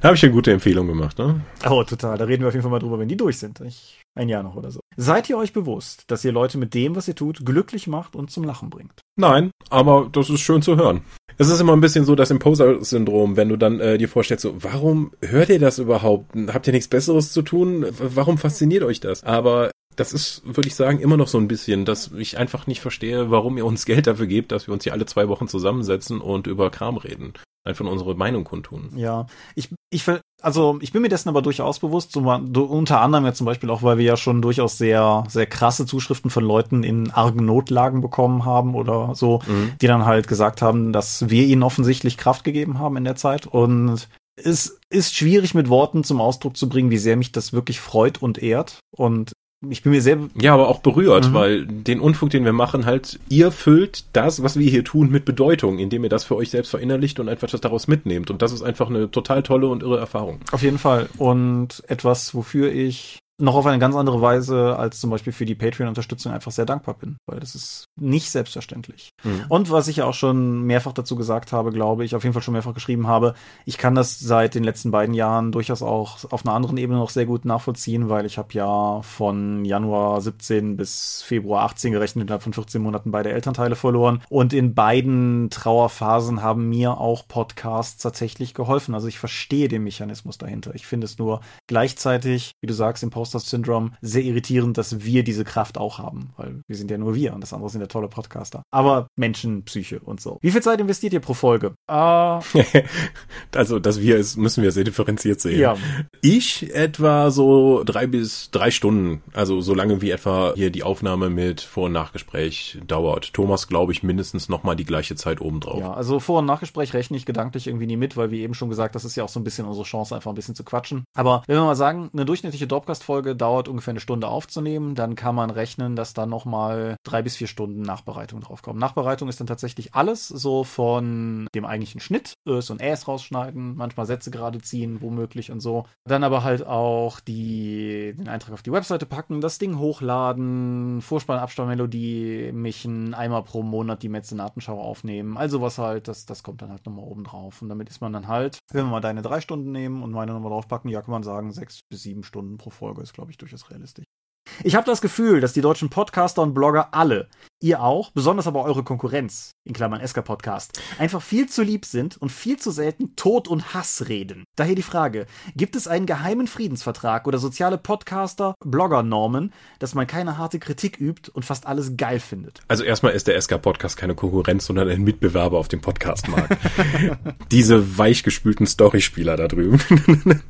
da habe ich eine gute Empfehlung gemacht, ne? Oh, total. Da reden wir auf jeden Fall mal drüber, wenn die durch sind. Ich, ein Jahr noch oder so. Seid ihr euch bewusst, dass ihr Leute mit dem, was ihr tut, glücklich macht und zum Lachen bringt? Nein, aber das ist schön zu hören. Es ist immer ein bisschen so das Imposer-Syndrom, wenn du dann äh, dir vorstellst, so, warum hört ihr das überhaupt? Habt ihr nichts Besseres zu tun? Warum fasziniert euch das? Aber das ist, würde ich sagen, immer noch so ein bisschen, dass ich einfach nicht verstehe, warum ihr uns Geld dafür gebt, dass wir uns hier alle zwei Wochen zusammensetzen und über Kram reden. Einfach unsere Meinung kundtun. Ja, ich, ich, also ich bin mir dessen aber durchaus bewusst, so, unter anderem ja zum Beispiel auch, weil wir ja schon durchaus sehr, sehr krasse Zuschriften von Leuten in argen Notlagen bekommen haben oder so, mhm. die dann halt gesagt haben, dass wir ihnen offensichtlich Kraft gegeben haben in der Zeit und es ist schwierig mit Worten zum Ausdruck zu bringen, wie sehr mich das wirklich freut und ehrt. Und ich bin mir sehr. Ja, aber auch berührt, mhm. weil den Unfug, den wir machen, halt, ihr füllt das, was wir hier tun, mit Bedeutung, indem ihr das für euch selbst verinnerlicht und einfach das daraus mitnehmt. Und das ist einfach eine total tolle und irre Erfahrung. Auf jeden Fall. Und etwas, wofür ich noch auf eine ganz andere Weise als zum Beispiel für die Patreon-Unterstützung einfach sehr dankbar bin, weil das ist nicht selbstverständlich. Mhm. Und was ich ja auch schon mehrfach dazu gesagt habe, glaube ich, auf jeden Fall schon mehrfach geschrieben habe, ich kann das seit den letzten beiden Jahren durchaus auch auf einer anderen Ebene noch sehr gut nachvollziehen, weil ich habe ja von Januar 17 bis Februar 18 gerechnet, innerhalb von 14 Monaten beide Elternteile verloren. Und in beiden Trauerphasen haben mir auch Podcasts tatsächlich geholfen. Also ich verstehe den Mechanismus dahinter. Ich finde es nur gleichzeitig, wie du sagst, im Post Imposter-Syndrom sehr irritierend, dass wir diese Kraft auch haben, weil wir sind ja nur wir und das andere sind ja tolle Podcaster. Aber Menschen, Psyche und so. Wie viel Zeit investiert ihr pro Folge? Uh, also, dass wir es, müssen wir sehr differenziert sehen. Ja. Ich etwa so drei bis drei Stunden, also so lange wie etwa hier die Aufnahme mit Vor- und Nachgespräch dauert. Thomas, glaube ich, mindestens nochmal die gleiche Zeit obendrauf. Ja, also Vor- und Nachgespräch rechne ich gedanklich irgendwie nie mit, weil wie eben schon gesagt, das ist ja auch so ein bisschen unsere Chance, einfach ein bisschen zu quatschen. Aber wenn wir mal sagen, eine durchschnittliche Dropcast-Folge Folge dauert ungefähr eine Stunde aufzunehmen, dann kann man rechnen, dass dann nochmal drei bis vier Stunden Nachbereitung draufkommen. Nachbereitung ist dann tatsächlich alles so von dem eigentlichen Schnitt, Ös und Äs rausschneiden, manchmal Sätze gerade ziehen, womöglich und so. Dann aber halt auch die, den Eintrag auf die Webseite packen, das Ding hochladen, Vorspann, Abspannmelodie mischen, einmal pro Monat die Mäzenatenschau aufnehmen. Also was halt, das, das kommt dann halt nochmal oben drauf. Und damit ist man dann halt, wenn wir mal deine drei Stunden nehmen und meine nochmal draufpacken, ja, kann man sagen, sechs bis sieben Stunden pro Folge ist, glaube ich, durchaus realistisch. Ich habe das Gefühl, dass die deutschen Podcaster und Blogger alle ihr auch, besonders aber eure Konkurrenz, in Klammern SK Podcast, einfach viel zu lieb sind und viel zu selten Tod und Hass reden. Daher die Frage, gibt es einen geheimen Friedensvertrag oder soziale Podcaster, Blogger-Normen, dass man keine harte Kritik übt und fast alles geil findet? Also erstmal ist der SK Podcast keine Konkurrenz, sondern ein Mitbewerber auf dem Podcastmarkt. Diese weichgespülten Storyspieler da drüben.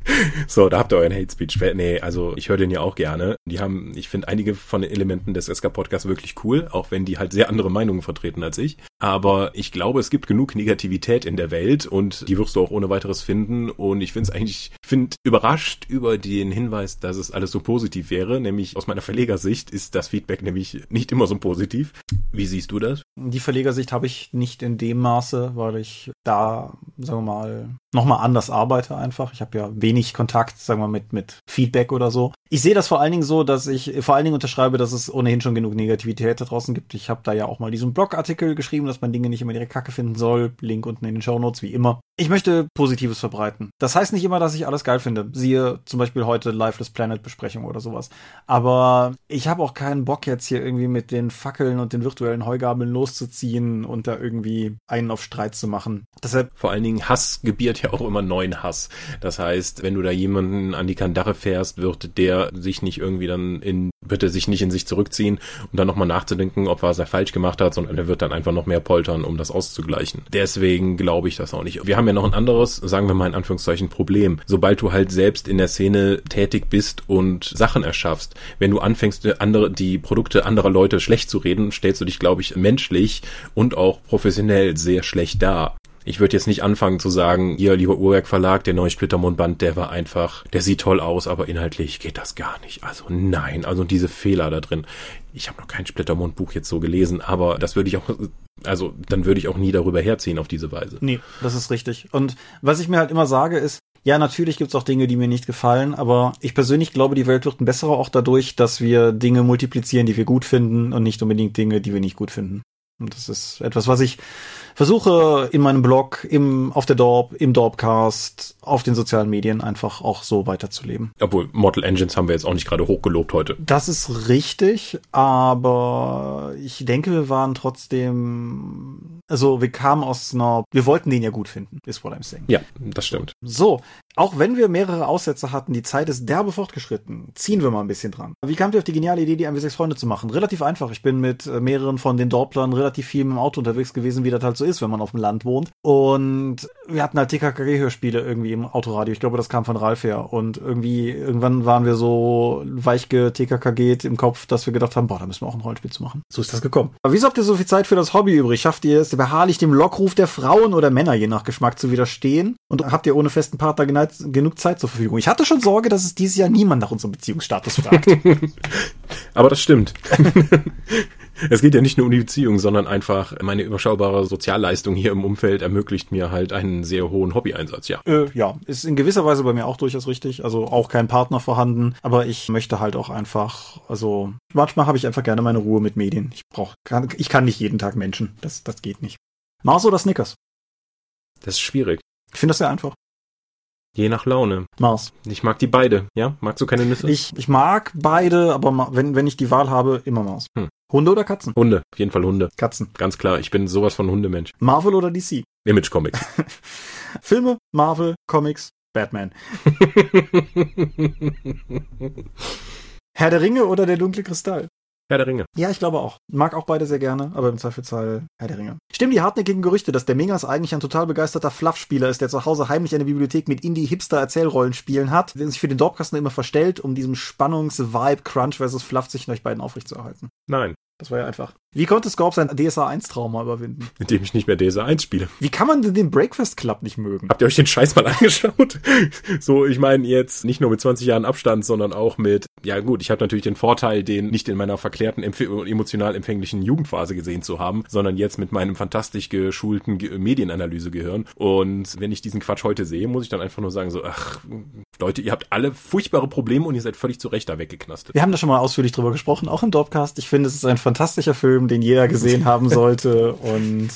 so, da habt ihr euren Hate Speech. Nee, also ich höre den ja auch gerne. Die haben, ich finde einige von den Elementen des SK Podcasts wirklich cool, auch wenn wenn die halt sehr andere Meinungen vertreten als ich. Aber ich glaube, es gibt genug Negativität in der Welt und die wirst du auch ohne weiteres finden. Und ich finde es eigentlich, finde überrascht über den Hinweis, dass es alles so positiv wäre. Nämlich aus meiner Verlegersicht ist das Feedback nämlich nicht immer so positiv. Wie siehst du das? Die Verlegersicht habe ich nicht in dem Maße, weil ich da, sagen wir mal, nochmal anders arbeite einfach. Ich habe ja wenig Kontakt, sagen wir mal, mit, mit Feedback oder so. Ich sehe das vor allen Dingen so, dass ich vor allen Dingen unterschreibe, dass es ohnehin schon genug Negativität da draußen gibt. Ich habe da ja auch mal diesen Blogartikel geschrieben, dass man Dinge nicht immer direkt kacke finden soll. Link unten in den Show Notes, wie immer. Ich möchte Positives verbreiten. Das heißt nicht immer, dass ich alles geil finde. Siehe zum Beispiel heute Lifeless Planet Besprechung oder sowas. Aber ich habe auch keinen Bock jetzt hier irgendwie mit den Fackeln und den virtuellen Heugabeln loszuziehen und da irgendwie einen auf Streit zu machen. Deshalb vor allen Dingen Hass gebiert ja auch immer neuen Hass. Das heißt, wenn du da jemanden an die Kandare fährst, wird der sich nicht irgendwie dann in, wird er sich nicht in sich zurückziehen, um dann nochmal nachzudenken, ob er es falsch gemacht hat, sondern er wird dann einfach noch mehr poltern, um das auszugleichen. Deswegen glaube ich das auch nicht. Wir haben ja noch ein anderes, sagen wir mal in Anführungszeichen, Problem. Sobald du halt selbst in der Szene tätig bist und Sachen erschaffst, wenn du anfängst, andere, die Produkte anderer Leute schlecht zu reden, stellst du dich, glaube ich, menschlich und auch professionell sehr schlecht dar. Ich würde jetzt nicht anfangen zu sagen, ihr lieber Uhrwerk Verlag, der neue Splittermondband, der war einfach, der sieht toll aus, aber inhaltlich geht das gar nicht. Also nein, also diese Fehler da drin. Ich habe noch kein Splittermond-Buch jetzt so gelesen, aber das würde ich auch, also dann würde ich auch nie darüber herziehen auf diese Weise. Nee, das ist richtig. Und was ich mir halt immer sage ist, ja, natürlich gibt's auch Dinge, die mir nicht gefallen, aber ich persönlich glaube, die Welt wird ein besserer auch dadurch, dass wir Dinge multiplizieren, die wir gut finden und nicht unbedingt Dinge, die wir nicht gut finden. Und das ist etwas, was ich versuche in meinem Blog, im, auf der Dorp, im Dorpcast, auf den sozialen Medien einfach auch so weiterzuleben. Obwohl, Mortal Engines haben wir jetzt auch nicht gerade hochgelobt heute. Das ist richtig, aber ich denke, wir waren trotzdem, also wir kamen aus einer, wir wollten den ja gut finden, ist what I'm saying. Ja, das stimmt. So, auch wenn wir mehrere Aussätze hatten, die Zeit ist derbe fortgeschritten, ziehen wir mal ein bisschen dran. Wie kamt ihr auf die geniale Idee, die MW6 Freunde zu machen? Relativ einfach. Ich bin mit äh, mehreren von den Dorplern relativ viel im Auto unterwegs gewesen, wie das halt so ist, wenn man auf dem Land wohnt. Und wir hatten halt TKKG-Hörspiele irgendwie im Autoradio. Ich glaube, das kam von Ralf her. Und irgendwie, irgendwann waren wir so weich TKKG im Kopf, dass wir gedacht haben, boah, da müssen wir auch ein Rollenspiel zu machen. So ist das gekommen. Aber wieso habt ihr so viel Zeit für das Hobby übrig? Schafft ihr es beharrlich dem Lockruf der Frauen oder Männer je nach Geschmack zu widerstehen? Und habt ihr ohne festen Partner genug Zeit zur Verfügung? Ich hatte schon Sorge, dass es dieses Jahr niemand nach unserem Beziehungsstatus fragt. Aber das stimmt. Es geht ja nicht nur um die Beziehung, sondern einfach meine überschaubare Sozialleistung hier im Umfeld ermöglicht mir halt einen sehr hohen Hobbyeinsatz, ja. Äh, ja, ist in gewisser Weise bei mir auch durchaus richtig. Also auch kein Partner vorhanden, aber ich möchte halt auch einfach, also manchmal habe ich einfach gerne meine Ruhe mit Medien. Ich brauche, ich kann nicht jeden Tag Menschen. Das, das geht nicht. Mars oder Snickers? Das ist schwierig. Ich finde das sehr einfach. Je nach Laune. Mars. Ich mag die beide, ja? Magst du keine Nüsse? Ich, ich mag beide, aber wenn, wenn ich die Wahl habe, immer Mars. Hm. Hunde oder Katzen? Hunde, auf jeden Fall Hunde. Katzen. Ganz klar, ich bin sowas von Hundemensch. Marvel oder DC? Image Comics. Filme, Marvel, Comics, Batman. Herr der Ringe oder der dunkle Kristall? Herr der Ringe. Ja, ich glaube auch. Mag auch beide sehr gerne, aber im Zweifelsfall Herr der Ringe. Stimmen die hartnäckigen Gerüchte, dass der Mingas eigentlich ein total begeisterter Fluff-Spieler ist, der zu Hause heimlich eine Bibliothek mit Indie-Hipster-Erzählrollenspielen hat, der sich für den Dorpkasten immer verstellt, um diesem Spannungs-Vibe Crunch versus Fluff zwischen euch beiden aufrechtzuerhalten? Nein. Das war ja einfach. Wie konnte Scorp sein DSA 1 Trauma überwinden? Indem ich nicht mehr DSA 1 spiele. Wie kann man denn den Breakfast Club nicht mögen? Habt ihr euch den Scheiß mal angeschaut? so, ich meine jetzt nicht nur mit 20 Jahren Abstand, sondern auch mit, ja gut, ich habe natürlich den Vorteil, den nicht in meiner verklärten, emotional empfänglichen Jugendphase gesehen zu haben, sondern jetzt mit meinem fantastisch geschulten Ge Medienanalyse-Gehirn. Und wenn ich diesen Quatsch heute sehe, muss ich dann einfach nur sagen so, ach, Leute, ihr habt alle furchtbare Probleme und ihr seid völlig zu Recht da weggeknastet. Wir haben da schon mal ausführlich drüber gesprochen, auch im Dropcast. Ich finde, es ist ein fantastischer Film, den jeder gesehen haben sollte und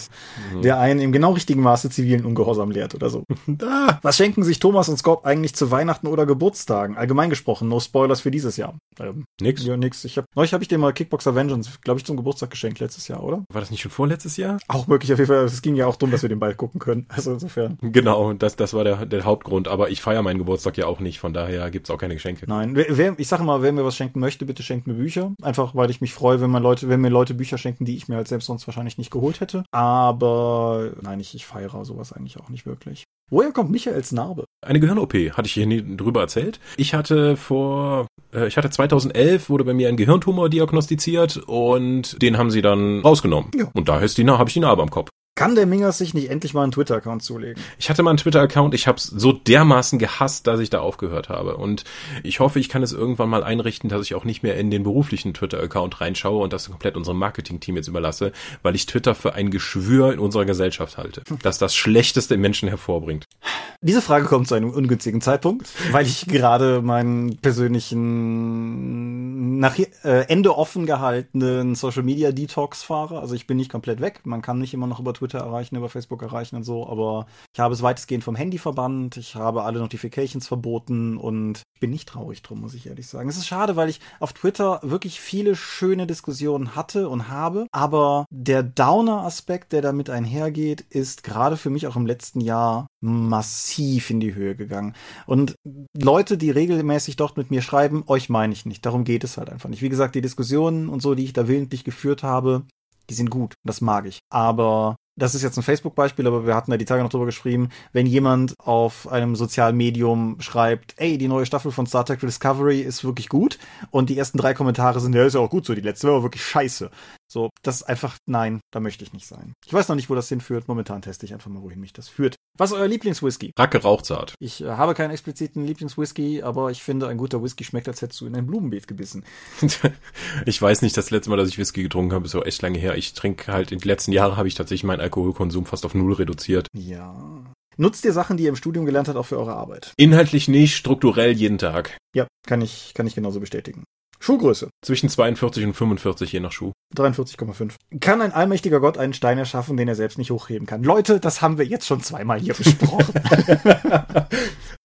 mhm. der einen im genau richtigen Maße zivilen Ungehorsam lehrt oder so. Ah, was schenken sich Thomas und Scott eigentlich zu Weihnachten oder Geburtstagen? Allgemein gesprochen, no Spoilers für dieses Jahr. Ähm, nix? Ja, nix. Ich hab, neulich habe ich dir mal Kickboxer Vengeance, glaube ich, zum Geburtstag geschenkt letztes Jahr, oder? War das nicht schon vorletztes Jahr? Auch möglich, auf jeden Fall. Es ging ja auch darum, dass wir den bald gucken können. Also insofern. Genau, das, das war der, der Hauptgrund. Aber ich feiere meinen Geburtstag ja auch nicht, von daher gibt's auch keine Geschenke. Nein, wer, ich sage mal, wer mir was schenken möchte, bitte schenkt mir Bücher. Einfach, weil ich mich freue, wenn man Leute, wenn mir Leute Bücher schenken, die ich mir halt selbst sonst wahrscheinlich nicht geholt hätte. Aber nein, ich, ich feiere sowas eigentlich auch nicht wirklich. Woher kommt Michaels Narbe? Eine Gehirn-OP, hatte ich hier nie drüber erzählt. Ich hatte vor, äh, ich hatte 2011, wurde bei mir ein Gehirntumor diagnostiziert und den haben sie dann rausgenommen. Ja. Und daher ist die, habe ich die Narbe am Kopf. Kann der Mingers sich nicht endlich mal einen Twitter-Account zulegen? Ich hatte mal einen Twitter-Account, ich habe es so dermaßen gehasst, dass ich da aufgehört habe. Und ich hoffe, ich kann es irgendwann mal einrichten, dass ich auch nicht mehr in den beruflichen Twitter-Account reinschaue und das komplett unserem Marketing-Team jetzt überlasse, weil ich Twitter für ein Geschwür in unserer Gesellschaft halte, hm. das das Schlechteste im Menschen hervorbringt. Diese Frage kommt zu einem ungünstigen Zeitpunkt, weil ich gerade meinen persönlichen nach äh, Ende offen gehaltenen Social Media Detox fahre. Also ich bin nicht komplett weg. Man kann nicht immer noch über Twitter erreichen, über Facebook erreichen und so, aber ich habe es weitestgehend vom Handy verbannt. Ich habe alle Notifications verboten und bin nicht traurig drum, muss ich ehrlich sagen. Es ist schade, weil ich auf Twitter wirklich viele schöne Diskussionen hatte und habe, aber der Downer-Aspekt, der damit einhergeht, ist gerade für mich auch im letzten Jahr massiv in die Höhe gegangen. Und Leute, die regelmäßig dort mit mir schreiben, euch meine ich nicht. Darum geht es halt einfach nicht. Wie gesagt, die Diskussionen und so, die ich da willentlich geführt habe, die sind gut. Das mag ich. Aber das ist jetzt ein Facebook-Beispiel, aber wir hatten ja die Tage noch drüber geschrieben, wenn jemand auf einem sozialen Medium schreibt, ey, die neue Staffel von Star Trek Discovery ist wirklich gut und die ersten drei Kommentare sind, ja, ist ja auch gut so, die letzte war wirklich scheiße. So, das ist einfach, nein, da möchte ich nicht sein. Ich weiß noch nicht, wo das hinführt. Momentan teste ich einfach mal, wohin mich das führt. Was ist euer Lieblingswhisky? Racke Rauchzart. Ich äh, habe keinen expliziten Lieblingswhisky, aber ich finde, ein guter Whisky schmeckt, als hättest du in ein Blumenbeet gebissen. ich weiß nicht, das letzte Mal, dass ich Whisky getrunken habe, ist so echt lange her. Ich trinke halt, in den letzten Jahren habe ich tatsächlich meinen Alkoholkonsum fast auf null reduziert. Ja. Nutzt ihr Sachen, die ihr im Studium gelernt habt, auch für eure Arbeit? Inhaltlich nicht, strukturell jeden Tag. Ja, kann ich, kann ich genauso bestätigen. Schuhgröße. Zwischen 42 und 45 je nach Schuh. 43,5. Kann ein allmächtiger Gott einen Stein erschaffen, den er selbst nicht hochheben kann? Leute, das haben wir jetzt schon zweimal hier besprochen.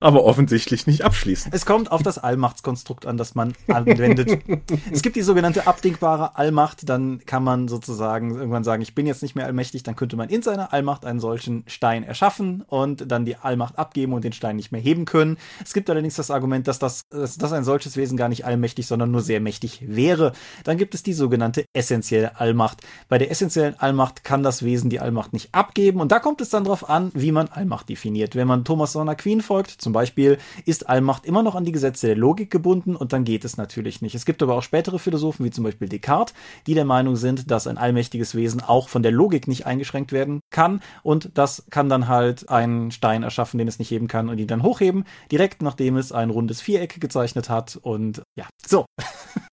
Aber offensichtlich nicht abschließend. Es kommt auf das Allmachtskonstrukt an, das man anwendet. es gibt die sogenannte abdingbare Allmacht, dann kann man sozusagen irgendwann sagen, ich bin jetzt nicht mehr allmächtig, dann könnte man in seiner Allmacht einen solchen Stein erschaffen und dann die Allmacht abgeben und den Stein nicht mehr heben können. Es gibt allerdings das Argument, dass das dass ein solches Wesen gar nicht allmächtig, sondern nur sehr mächtig wäre. Dann gibt es die sogenannte essentielle Allmacht. Bei der essentiellen Allmacht kann das Wesen die Allmacht nicht abgeben und da kommt es dann darauf an, wie man Allmacht definiert. Wenn man Thomas Sonner Queen folgt, zum Beispiel, ist Allmacht immer noch an die Gesetze der Logik gebunden und dann geht es natürlich nicht. Es gibt aber auch spätere Philosophen, wie zum Beispiel Descartes, die der Meinung sind, dass ein allmächtiges Wesen auch von der Logik nicht eingeschränkt werden kann und das kann dann halt einen Stein erschaffen, den es nicht heben kann und ihn dann hochheben, direkt nachdem es ein rundes Viereck gezeichnet hat und ja, so.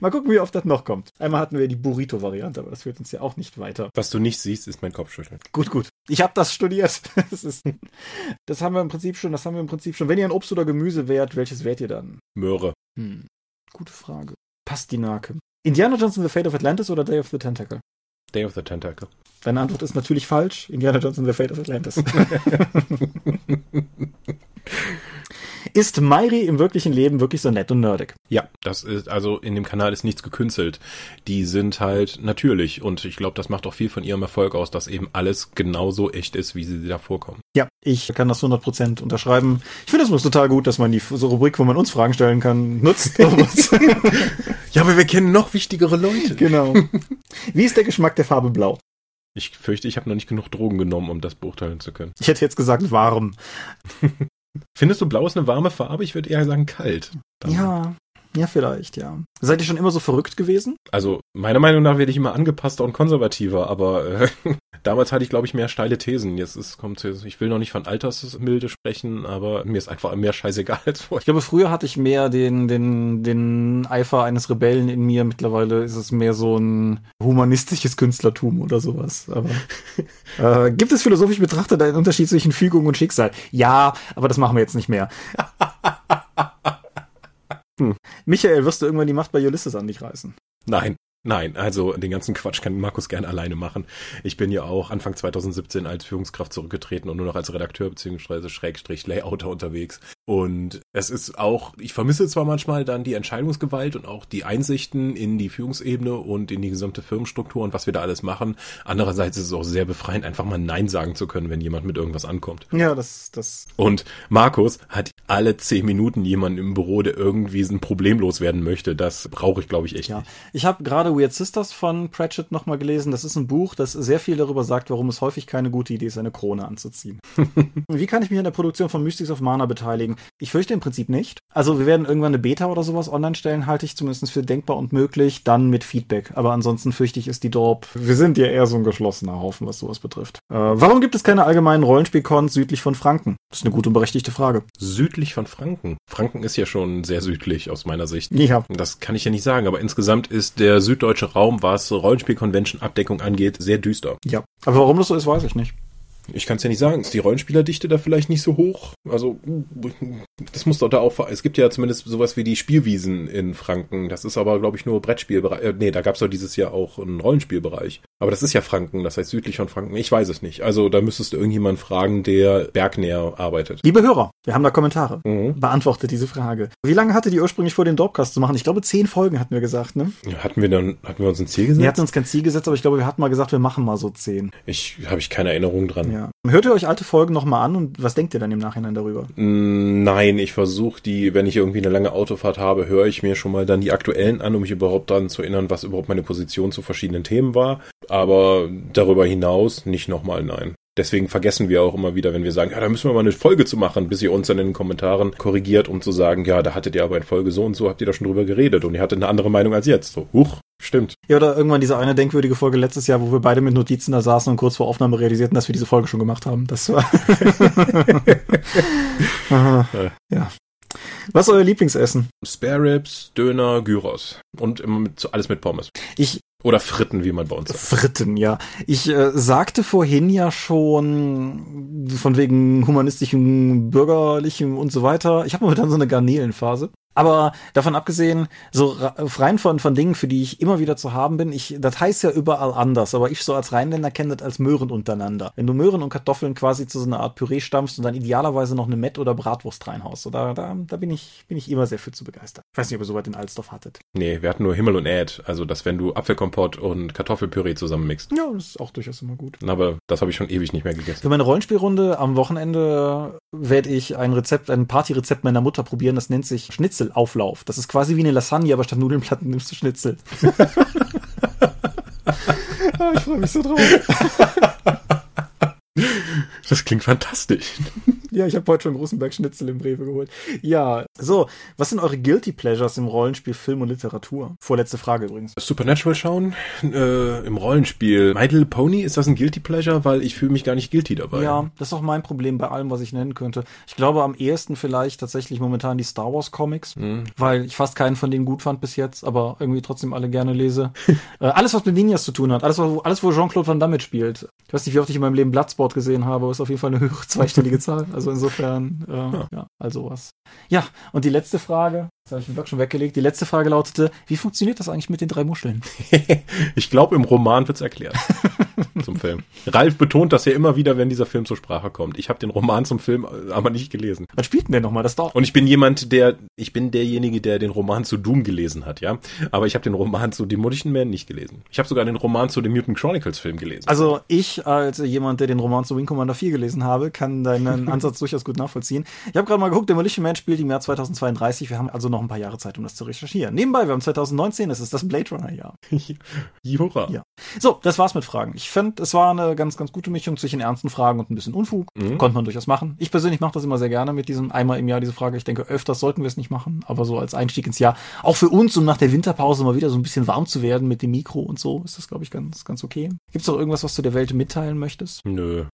Mal gucken, wie oft das noch kommt. Einmal hatten wir die Burrito-Variante, aber das führt uns ja auch nicht weiter. Was du nicht siehst, ist mein Kopfschütteln. Gut, gut. Ich habe das studiert. Das, ist, das haben wir im Prinzip schon. Das haben wir im Prinzip schon. Wenn ihr ein Obst oder Gemüse wärt, welches wärt ihr dann? Möhre. Hm. Gute Frage. Pastinake. Indiana Johnson The Fate of Atlantis oder Day of the Tentacle? Day of the Tentacle. Deine Antwort ist natürlich falsch. Indiana Johnson The Fate of Atlantis. Ist Mairi im wirklichen Leben wirklich so nett und nerdig? Ja, das ist, also in dem Kanal ist nichts gekünstelt. Die sind halt natürlich und ich glaube, das macht auch viel von ihrem Erfolg aus, dass eben alles genauso echt ist, wie sie da vorkommen. Ja, ich kann das 100% unterschreiben. Ich finde es total gut, dass man die so Rubrik, wo man uns Fragen stellen kann, nutzt. ja, aber wir kennen noch wichtigere Leute. Genau. Wie ist der Geschmack der Farbe Blau? Ich fürchte, ich habe noch nicht genug Drogen genommen, um das beurteilen zu können. Ich hätte jetzt gesagt warm. Findest du blau ist eine warme Farbe? Ich würde eher sagen kalt. Dann. Ja, ja, vielleicht, ja. Seid ihr schon immer so verrückt gewesen? Also, meiner Meinung nach werde ich immer angepasster und konservativer, aber äh, damals hatte ich, glaube ich, mehr steile Thesen. Jetzt ist, kommt, ich will noch nicht von Altersmilde sprechen, aber mir ist einfach mehr scheißegal als vorher. Ich glaube, früher hatte ich mehr den, den, den Eifer eines Rebellen in mir. Mittlerweile ist es mehr so ein humanistisches Künstlertum oder sowas. Aber äh, gibt es philosophisch betrachtet einen Unterschied zwischen Fügung und Schicksal? Ja, aber das machen wir jetzt nicht mehr. Hm. Michael, wirst du irgendwann die Macht bei Ulysses an dich reißen? Nein. Nein, also den ganzen Quatsch kann Markus gern alleine machen. Ich bin ja auch Anfang 2017 als Führungskraft zurückgetreten und nur noch als Redakteur bzw. Schrägstrich Layouter unterwegs. Und es ist auch, ich vermisse zwar manchmal dann die Entscheidungsgewalt und auch die Einsichten in die Führungsebene und in die gesamte Firmenstruktur und was wir da alles machen. Andererseits ist es auch sehr befreiend, einfach mal Nein sagen zu können, wenn jemand mit irgendwas ankommt. Ja, das, das. Und Markus hat alle zehn Minuten jemanden im Büro, der irgendwie ein Problem loswerden möchte. Das brauche ich, glaube ich, echt ja. nicht. Ich habe gerade Weird Sisters von Pratchett nochmal gelesen. Das ist ein Buch, das sehr viel darüber sagt, warum es häufig keine gute Idee ist, eine Krone anzuziehen. Wie kann ich mich an der Produktion von Mystics of Mana beteiligen? Ich fürchte im Prinzip nicht. Also wir werden irgendwann eine Beta oder sowas online stellen, halte ich zumindest für denkbar und möglich, dann mit Feedback. Aber ansonsten fürchte ich, ist die Dorp. Wir sind ja eher so ein geschlossener Haufen, was sowas betrifft. Äh, warum gibt es keine allgemeinen Rollenspielcons südlich von Franken? Das ist eine gute und berechtigte Frage. Südlich von Franken? Franken ist ja schon sehr südlich aus meiner Sicht. Ja. Das kann ich ja nicht sagen, aber insgesamt ist der süddeutsche Raum, was Rollenspiel-Convention-Abdeckung angeht, sehr düster. Ja. Aber warum das so ist, weiß ich nicht. Ich kann es ja nicht sagen. Ist die Rollenspielerdichte da vielleicht nicht so hoch? Also, das muss doch da auch. Es gibt ja zumindest sowas wie die Spielwiesen in Franken. Das ist aber, glaube ich, nur Brettspielbereich. Äh, nee, da gab es doch dieses Jahr auch einen Rollenspielbereich. Aber das ist ja Franken, das heißt südlich von Franken. Ich weiß es nicht. Also, da müsstest du irgendjemand fragen, der bergnäher arbeitet. Liebe Hörer, wir haben da Kommentare. Mhm. Beantwortet diese Frage. Wie lange hatte die ursprünglich vor, den Dorpcast zu machen? Ich glaube, zehn Folgen hatten wir gesagt, ne? Ja, hatten wir dann, hatten wir uns ein Ziel gesetzt? Wir hatten uns kein Ziel gesetzt, aber ich glaube, wir hatten mal gesagt, wir machen mal so zehn. Ich habe ich keine Erinnerung dran. Ja. Hört ihr euch alte Folgen nochmal an und was denkt ihr dann im Nachhinein darüber? Mm, nein, ich versuche die, wenn ich irgendwie eine lange Autofahrt habe, höre ich mir schon mal dann die aktuellen an, um mich überhaupt dann zu erinnern, was überhaupt meine Position zu verschiedenen Themen war. Aber darüber hinaus nicht nochmal, nein. deswegen vergessen wir auch immer wieder, wenn wir sagen, ja, da müssen wir mal eine Folge zu machen, bis ihr uns dann in den Kommentaren korrigiert, um zu sagen, ja, da hattet ihr aber in Folge so und so, habt ihr da schon drüber geredet und ihr hattet eine andere Meinung als jetzt. So, huch, stimmt. Ja, oder irgendwann diese eine denkwürdige Folge letztes Jahr, wo wir beide mit Notizen da saßen und kurz vor Aufnahme realisierten, dass wir diese Folge schon gemacht haben. Das war. Aha. ja. Was ist euer Lieblingsessen? Spare Ribs, Döner, Gyros. Und immer mit, alles mit Pommes. Ich, Oder Fritten, wie man bei uns sagt. Fritten, ja. Ich äh, sagte vorhin ja schon von wegen humanistischem, bürgerlichem und so weiter. Ich habe momentan so eine Garnelenphase. Aber davon abgesehen, so rein von, von Dingen, für die ich immer wieder zu haben bin, ich, das heißt ja überall anders, aber ich so als Rheinländer kenne das als Möhren untereinander. Wenn du Möhren und Kartoffeln quasi zu so einer Art Püree stampfst und dann idealerweise noch eine Mett- oder Bratwurst reinhaust, so da, da, da bin ich, bin ich immer sehr für zu begeistern. Ich weiß nicht, ob ihr soweit in Alsdorf hattet. Nee, wir hatten nur Himmel und Äd. Also, dass wenn du Apfelkompott und Kartoffelpüree zusammenmixst. Ja, das ist auch durchaus immer gut. Aber das habe ich schon ewig nicht mehr gegessen. Für meine Rollenspielrunde am Wochenende werde ich ein Rezept, ein Partyrezept meiner Mutter probieren. Das nennt sich Schnitzelauflauf. Das ist quasi wie eine Lasagne, aber statt Nudelnplatten nimmst du Schnitzel. Ah, ich freue mich so drauf. Das klingt fantastisch. Ja, ich habe heute schon einen großen Berg Schnitzel im Rewe geholt. Ja, so, was sind eure Guilty Pleasures im Rollenspiel, Film und Literatur? Vorletzte Frage übrigens. Supernatural schauen äh, im Rollenspiel. My Little Pony, ist das ein Guilty Pleasure? Weil ich fühle mich gar nicht guilty dabei. Ja, das ist auch mein Problem bei allem, was ich nennen könnte. Ich glaube am ehesten vielleicht tatsächlich momentan die Star Wars Comics, weil ich fast keinen von denen gut fand bis jetzt, aber irgendwie trotzdem alle gerne lese. äh, alles, was mit Ninjas zu tun hat, alles, wo, alles, wo Jean-Claude Van Damme mitspielt. Ich weiß nicht, wie oft ich in meinem Leben Bloodsport gesehen habe, ist auf jeden Fall eine höhere zweistellige Zahl. Also insofern, äh, ja, also was. Ja, und die letzte Frage, das habe ich den Blog schon weggelegt, die letzte Frage lautete, wie funktioniert das eigentlich mit den drei Muscheln? ich glaube, im Roman wird's erklärt. zum Film. Ralf betont das ja immer wieder, wenn dieser Film zur Sprache kommt. Ich habe den Roman zum Film äh, aber nicht gelesen. Was spielt denn der nochmal? Das dauert. Und ich bin jemand, der, ich bin derjenige, der den Roman zu Doom gelesen hat, ja. Aber ich habe den Roman zu Demolition Man nicht gelesen. Ich habe sogar den Roman zu dem Mutant Chronicles Film gelesen. Also ich als jemand, der den Roman zu Wing Commander 4 gelesen habe, kann deinen Ansatz durchaus gut nachvollziehen. Ich habe gerade mal geguckt, Demolition Man spielt im Jahr 2032. Wir haben also noch ein paar Jahre Zeit, um das zu recherchieren. Nebenbei, wir haben 2019, es ist das Blade Runner Jahr. Jura. Ja. So, das war's mit Fragen. Ich fand, es war eine ganz, ganz gute Mischung zwischen ernsten Fragen und ein bisschen Unfug. Mhm. Konnte man durchaus machen. Ich persönlich mache das immer sehr gerne mit diesem einmal im Jahr diese Frage. Ich denke, öfters sollten wir es nicht machen, aber so als Einstieg ins Jahr. Auch für uns, um nach der Winterpause mal wieder so ein bisschen warm zu werden mit dem Mikro und so, ist das, glaube ich, ganz, ganz okay. Gibt's noch irgendwas, was du der Welt mitteilen möchtest? Nö.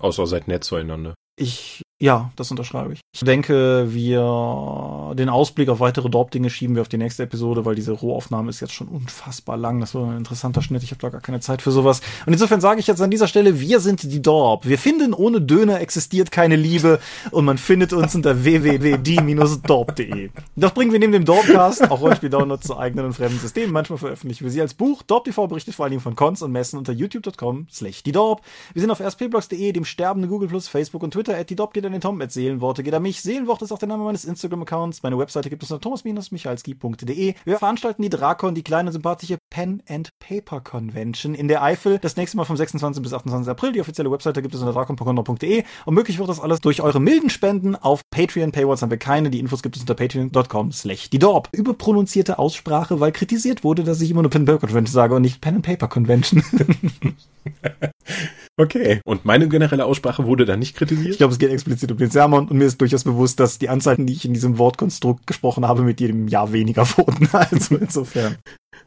Außer seid nett zueinander. Ich, ja, das unterschreibe ich. Ich denke, wir, den Ausblick auf weitere Dorp-Dinge schieben wir auf die nächste Episode, weil diese Rohaufnahme ist jetzt schon unfassbar lang. Das war ein interessanter Schnitt. Ich habe da gar keine Zeit für sowas. Und insofern sage ich jetzt an dieser Stelle, wir sind die Dorp. Wir finden, ohne Döner existiert keine Liebe und man findet uns unter www.die-dorp.de. Das bringen wir neben dem Dorpcast auch Rollenspiel-Downloads zu eigenen und fremden Systemen. Manchmal veröffentlichen wir sie als Buch. Dorp TV berichtet vor allen Dingen von Cons und Messen unter youtube.com slash die Dorp. Wir sind auf rspblogs.de, dem sterbenden Google Plus, Facebook und Twitter. At die Dorp geht den Tom, at Seelenworte geht an mich. Seelenwort ist auch der Name meines Instagram-Accounts. Meine Webseite gibt es unter thomas-michalski.de. Wir veranstalten die Drakon, die kleine sympathische Pen and Paper Convention in der Eifel. Das nächste Mal vom 26. bis 28. April. Die offizielle Webseite gibt es unter drakon.de. Und möglich wird das alles durch eure milden Spenden auf Patreon. Paywalls haben wir keine. Die Infos gibt es unter patreon.com slash die Dorp. Überprononzierte Aussprache, weil kritisiert wurde, dass ich immer nur Pen and Paper Convention sage und nicht Pen and Paper Convention. Okay. Und meine generelle Aussprache wurde da nicht kritisiert? Ich glaube, es geht explizit um den Sermon und mir ist durchaus bewusst, dass die Anzeichen, die ich in diesem Wortkonstrukt gesprochen habe, mit jedem Jahr weniger wurden. Also insofern.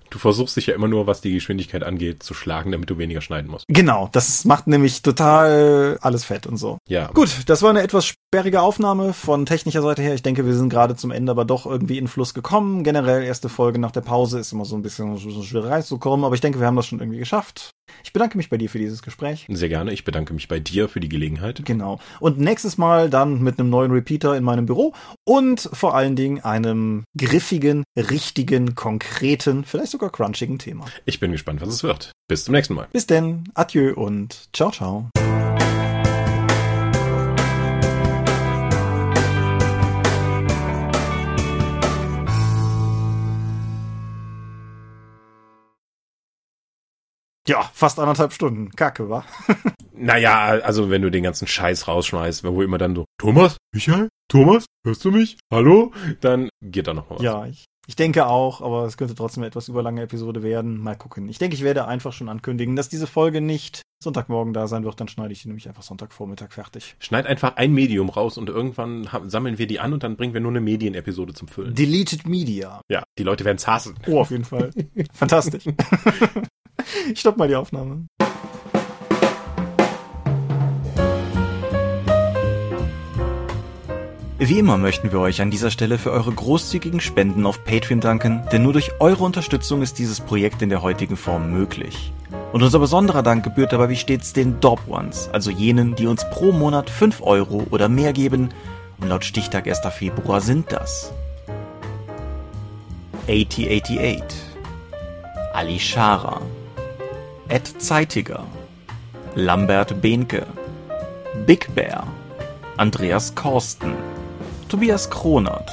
Du versuchst dich ja immer nur, was die Geschwindigkeit angeht, zu schlagen, damit du weniger schneiden musst. Genau, das macht nämlich total alles fett und so. Ja. Gut, das war eine etwas sperrige Aufnahme von technischer Seite her. Ich denke, wir sind gerade zum Ende aber doch irgendwie in Fluss gekommen. Generell erste Folge nach der Pause ist immer so ein bisschen so schwer reinzukommen, aber ich denke, wir haben das schon irgendwie geschafft. Ich bedanke mich bei dir für dieses Gespräch. Sehr gerne. Ich bedanke mich bei dir für die Gelegenheit. Genau. Und nächstes Mal dann mit einem neuen Repeater in meinem Büro und vor allen Dingen einem griffigen, richtigen, konkreten, vielleicht sogar crunchigen Thema. Ich bin gespannt, was es wird. Bis zum nächsten Mal. Bis denn, adieu und ciao, ciao. Ja, fast anderthalb Stunden. Kacke, wa? Naja, also wenn du den ganzen Scheiß rausschmeißt, wo immer dann so, Thomas? Michael? Thomas? Hörst du mich? Hallo? Dann geht da noch mal was. Ja, ich, ich denke auch, aber es könnte trotzdem eine etwas überlange Episode werden. Mal gucken. Ich denke, ich werde einfach schon ankündigen, dass diese Folge nicht Sonntagmorgen da sein wird, dann schneide ich die nämlich einfach Sonntagvormittag fertig. Schneid einfach ein Medium raus und irgendwann sammeln wir die an und dann bringen wir nur eine Medienepisode zum Füllen. Deleted Media. ja, die Leute werden es hassen. Oh, auf jeden Fall. Fantastisch. ich stopp mal die Aufnahme. Wie immer möchten wir euch an dieser Stelle für eure großzügigen Spenden auf Patreon danken, denn nur durch eure Unterstützung ist dieses Projekt in der heutigen Form möglich. Und unser besonderer Dank gebührt dabei wie stets den Dob Ones, also jenen, die uns pro Monat 5 Euro oder mehr geben. Und laut Stichtag 1. Februar sind das 8088, Ali Schara, Ed Zeitiger, Lambert Behnke, Big Bear, Andreas Korsten, Tobias Kronert,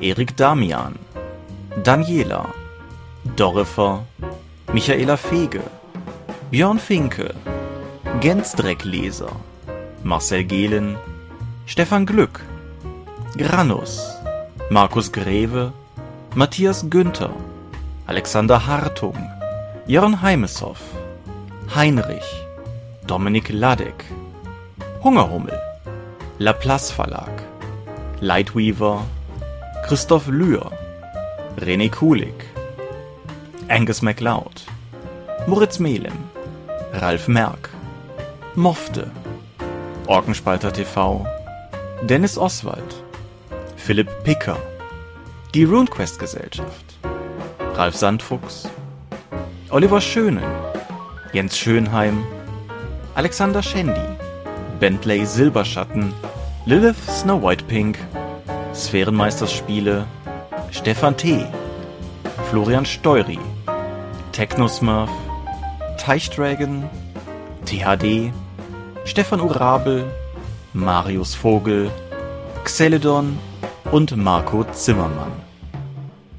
Erik Damian, Daniela, Dorifer, Michaela Fege, Björn Finke, Gensdreckleser, Marcel Gehlen, Stefan Glück, Granus, Markus Greve, Matthias Günther, Alexander Hartung, Jörn Heimeshoff, Heinrich, Dominik Ladek, Hungerhummel, Laplace Verlag, Lightweaver, Christoph Lühr, René Kulig, Angus MacLeod, Moritz Melem, Ralf Merck, Mofte, Orkenspalter TV, Dennis Oswald, Philipp Picker, die RuneQuest Gesellschaft, Ralf Sandfuchs, Oliver Schönen, Jens Schönheim, Alexander Schendi, Bentley Silberschatten, Lilith Snow White Pink, Sphärenmeisterspiele, Stefan T., Florian Steury, Technosmurf, Teichdragon, THD, Stefan Urabel, Marius Vogel, Xeledon und Marco Zimmermann.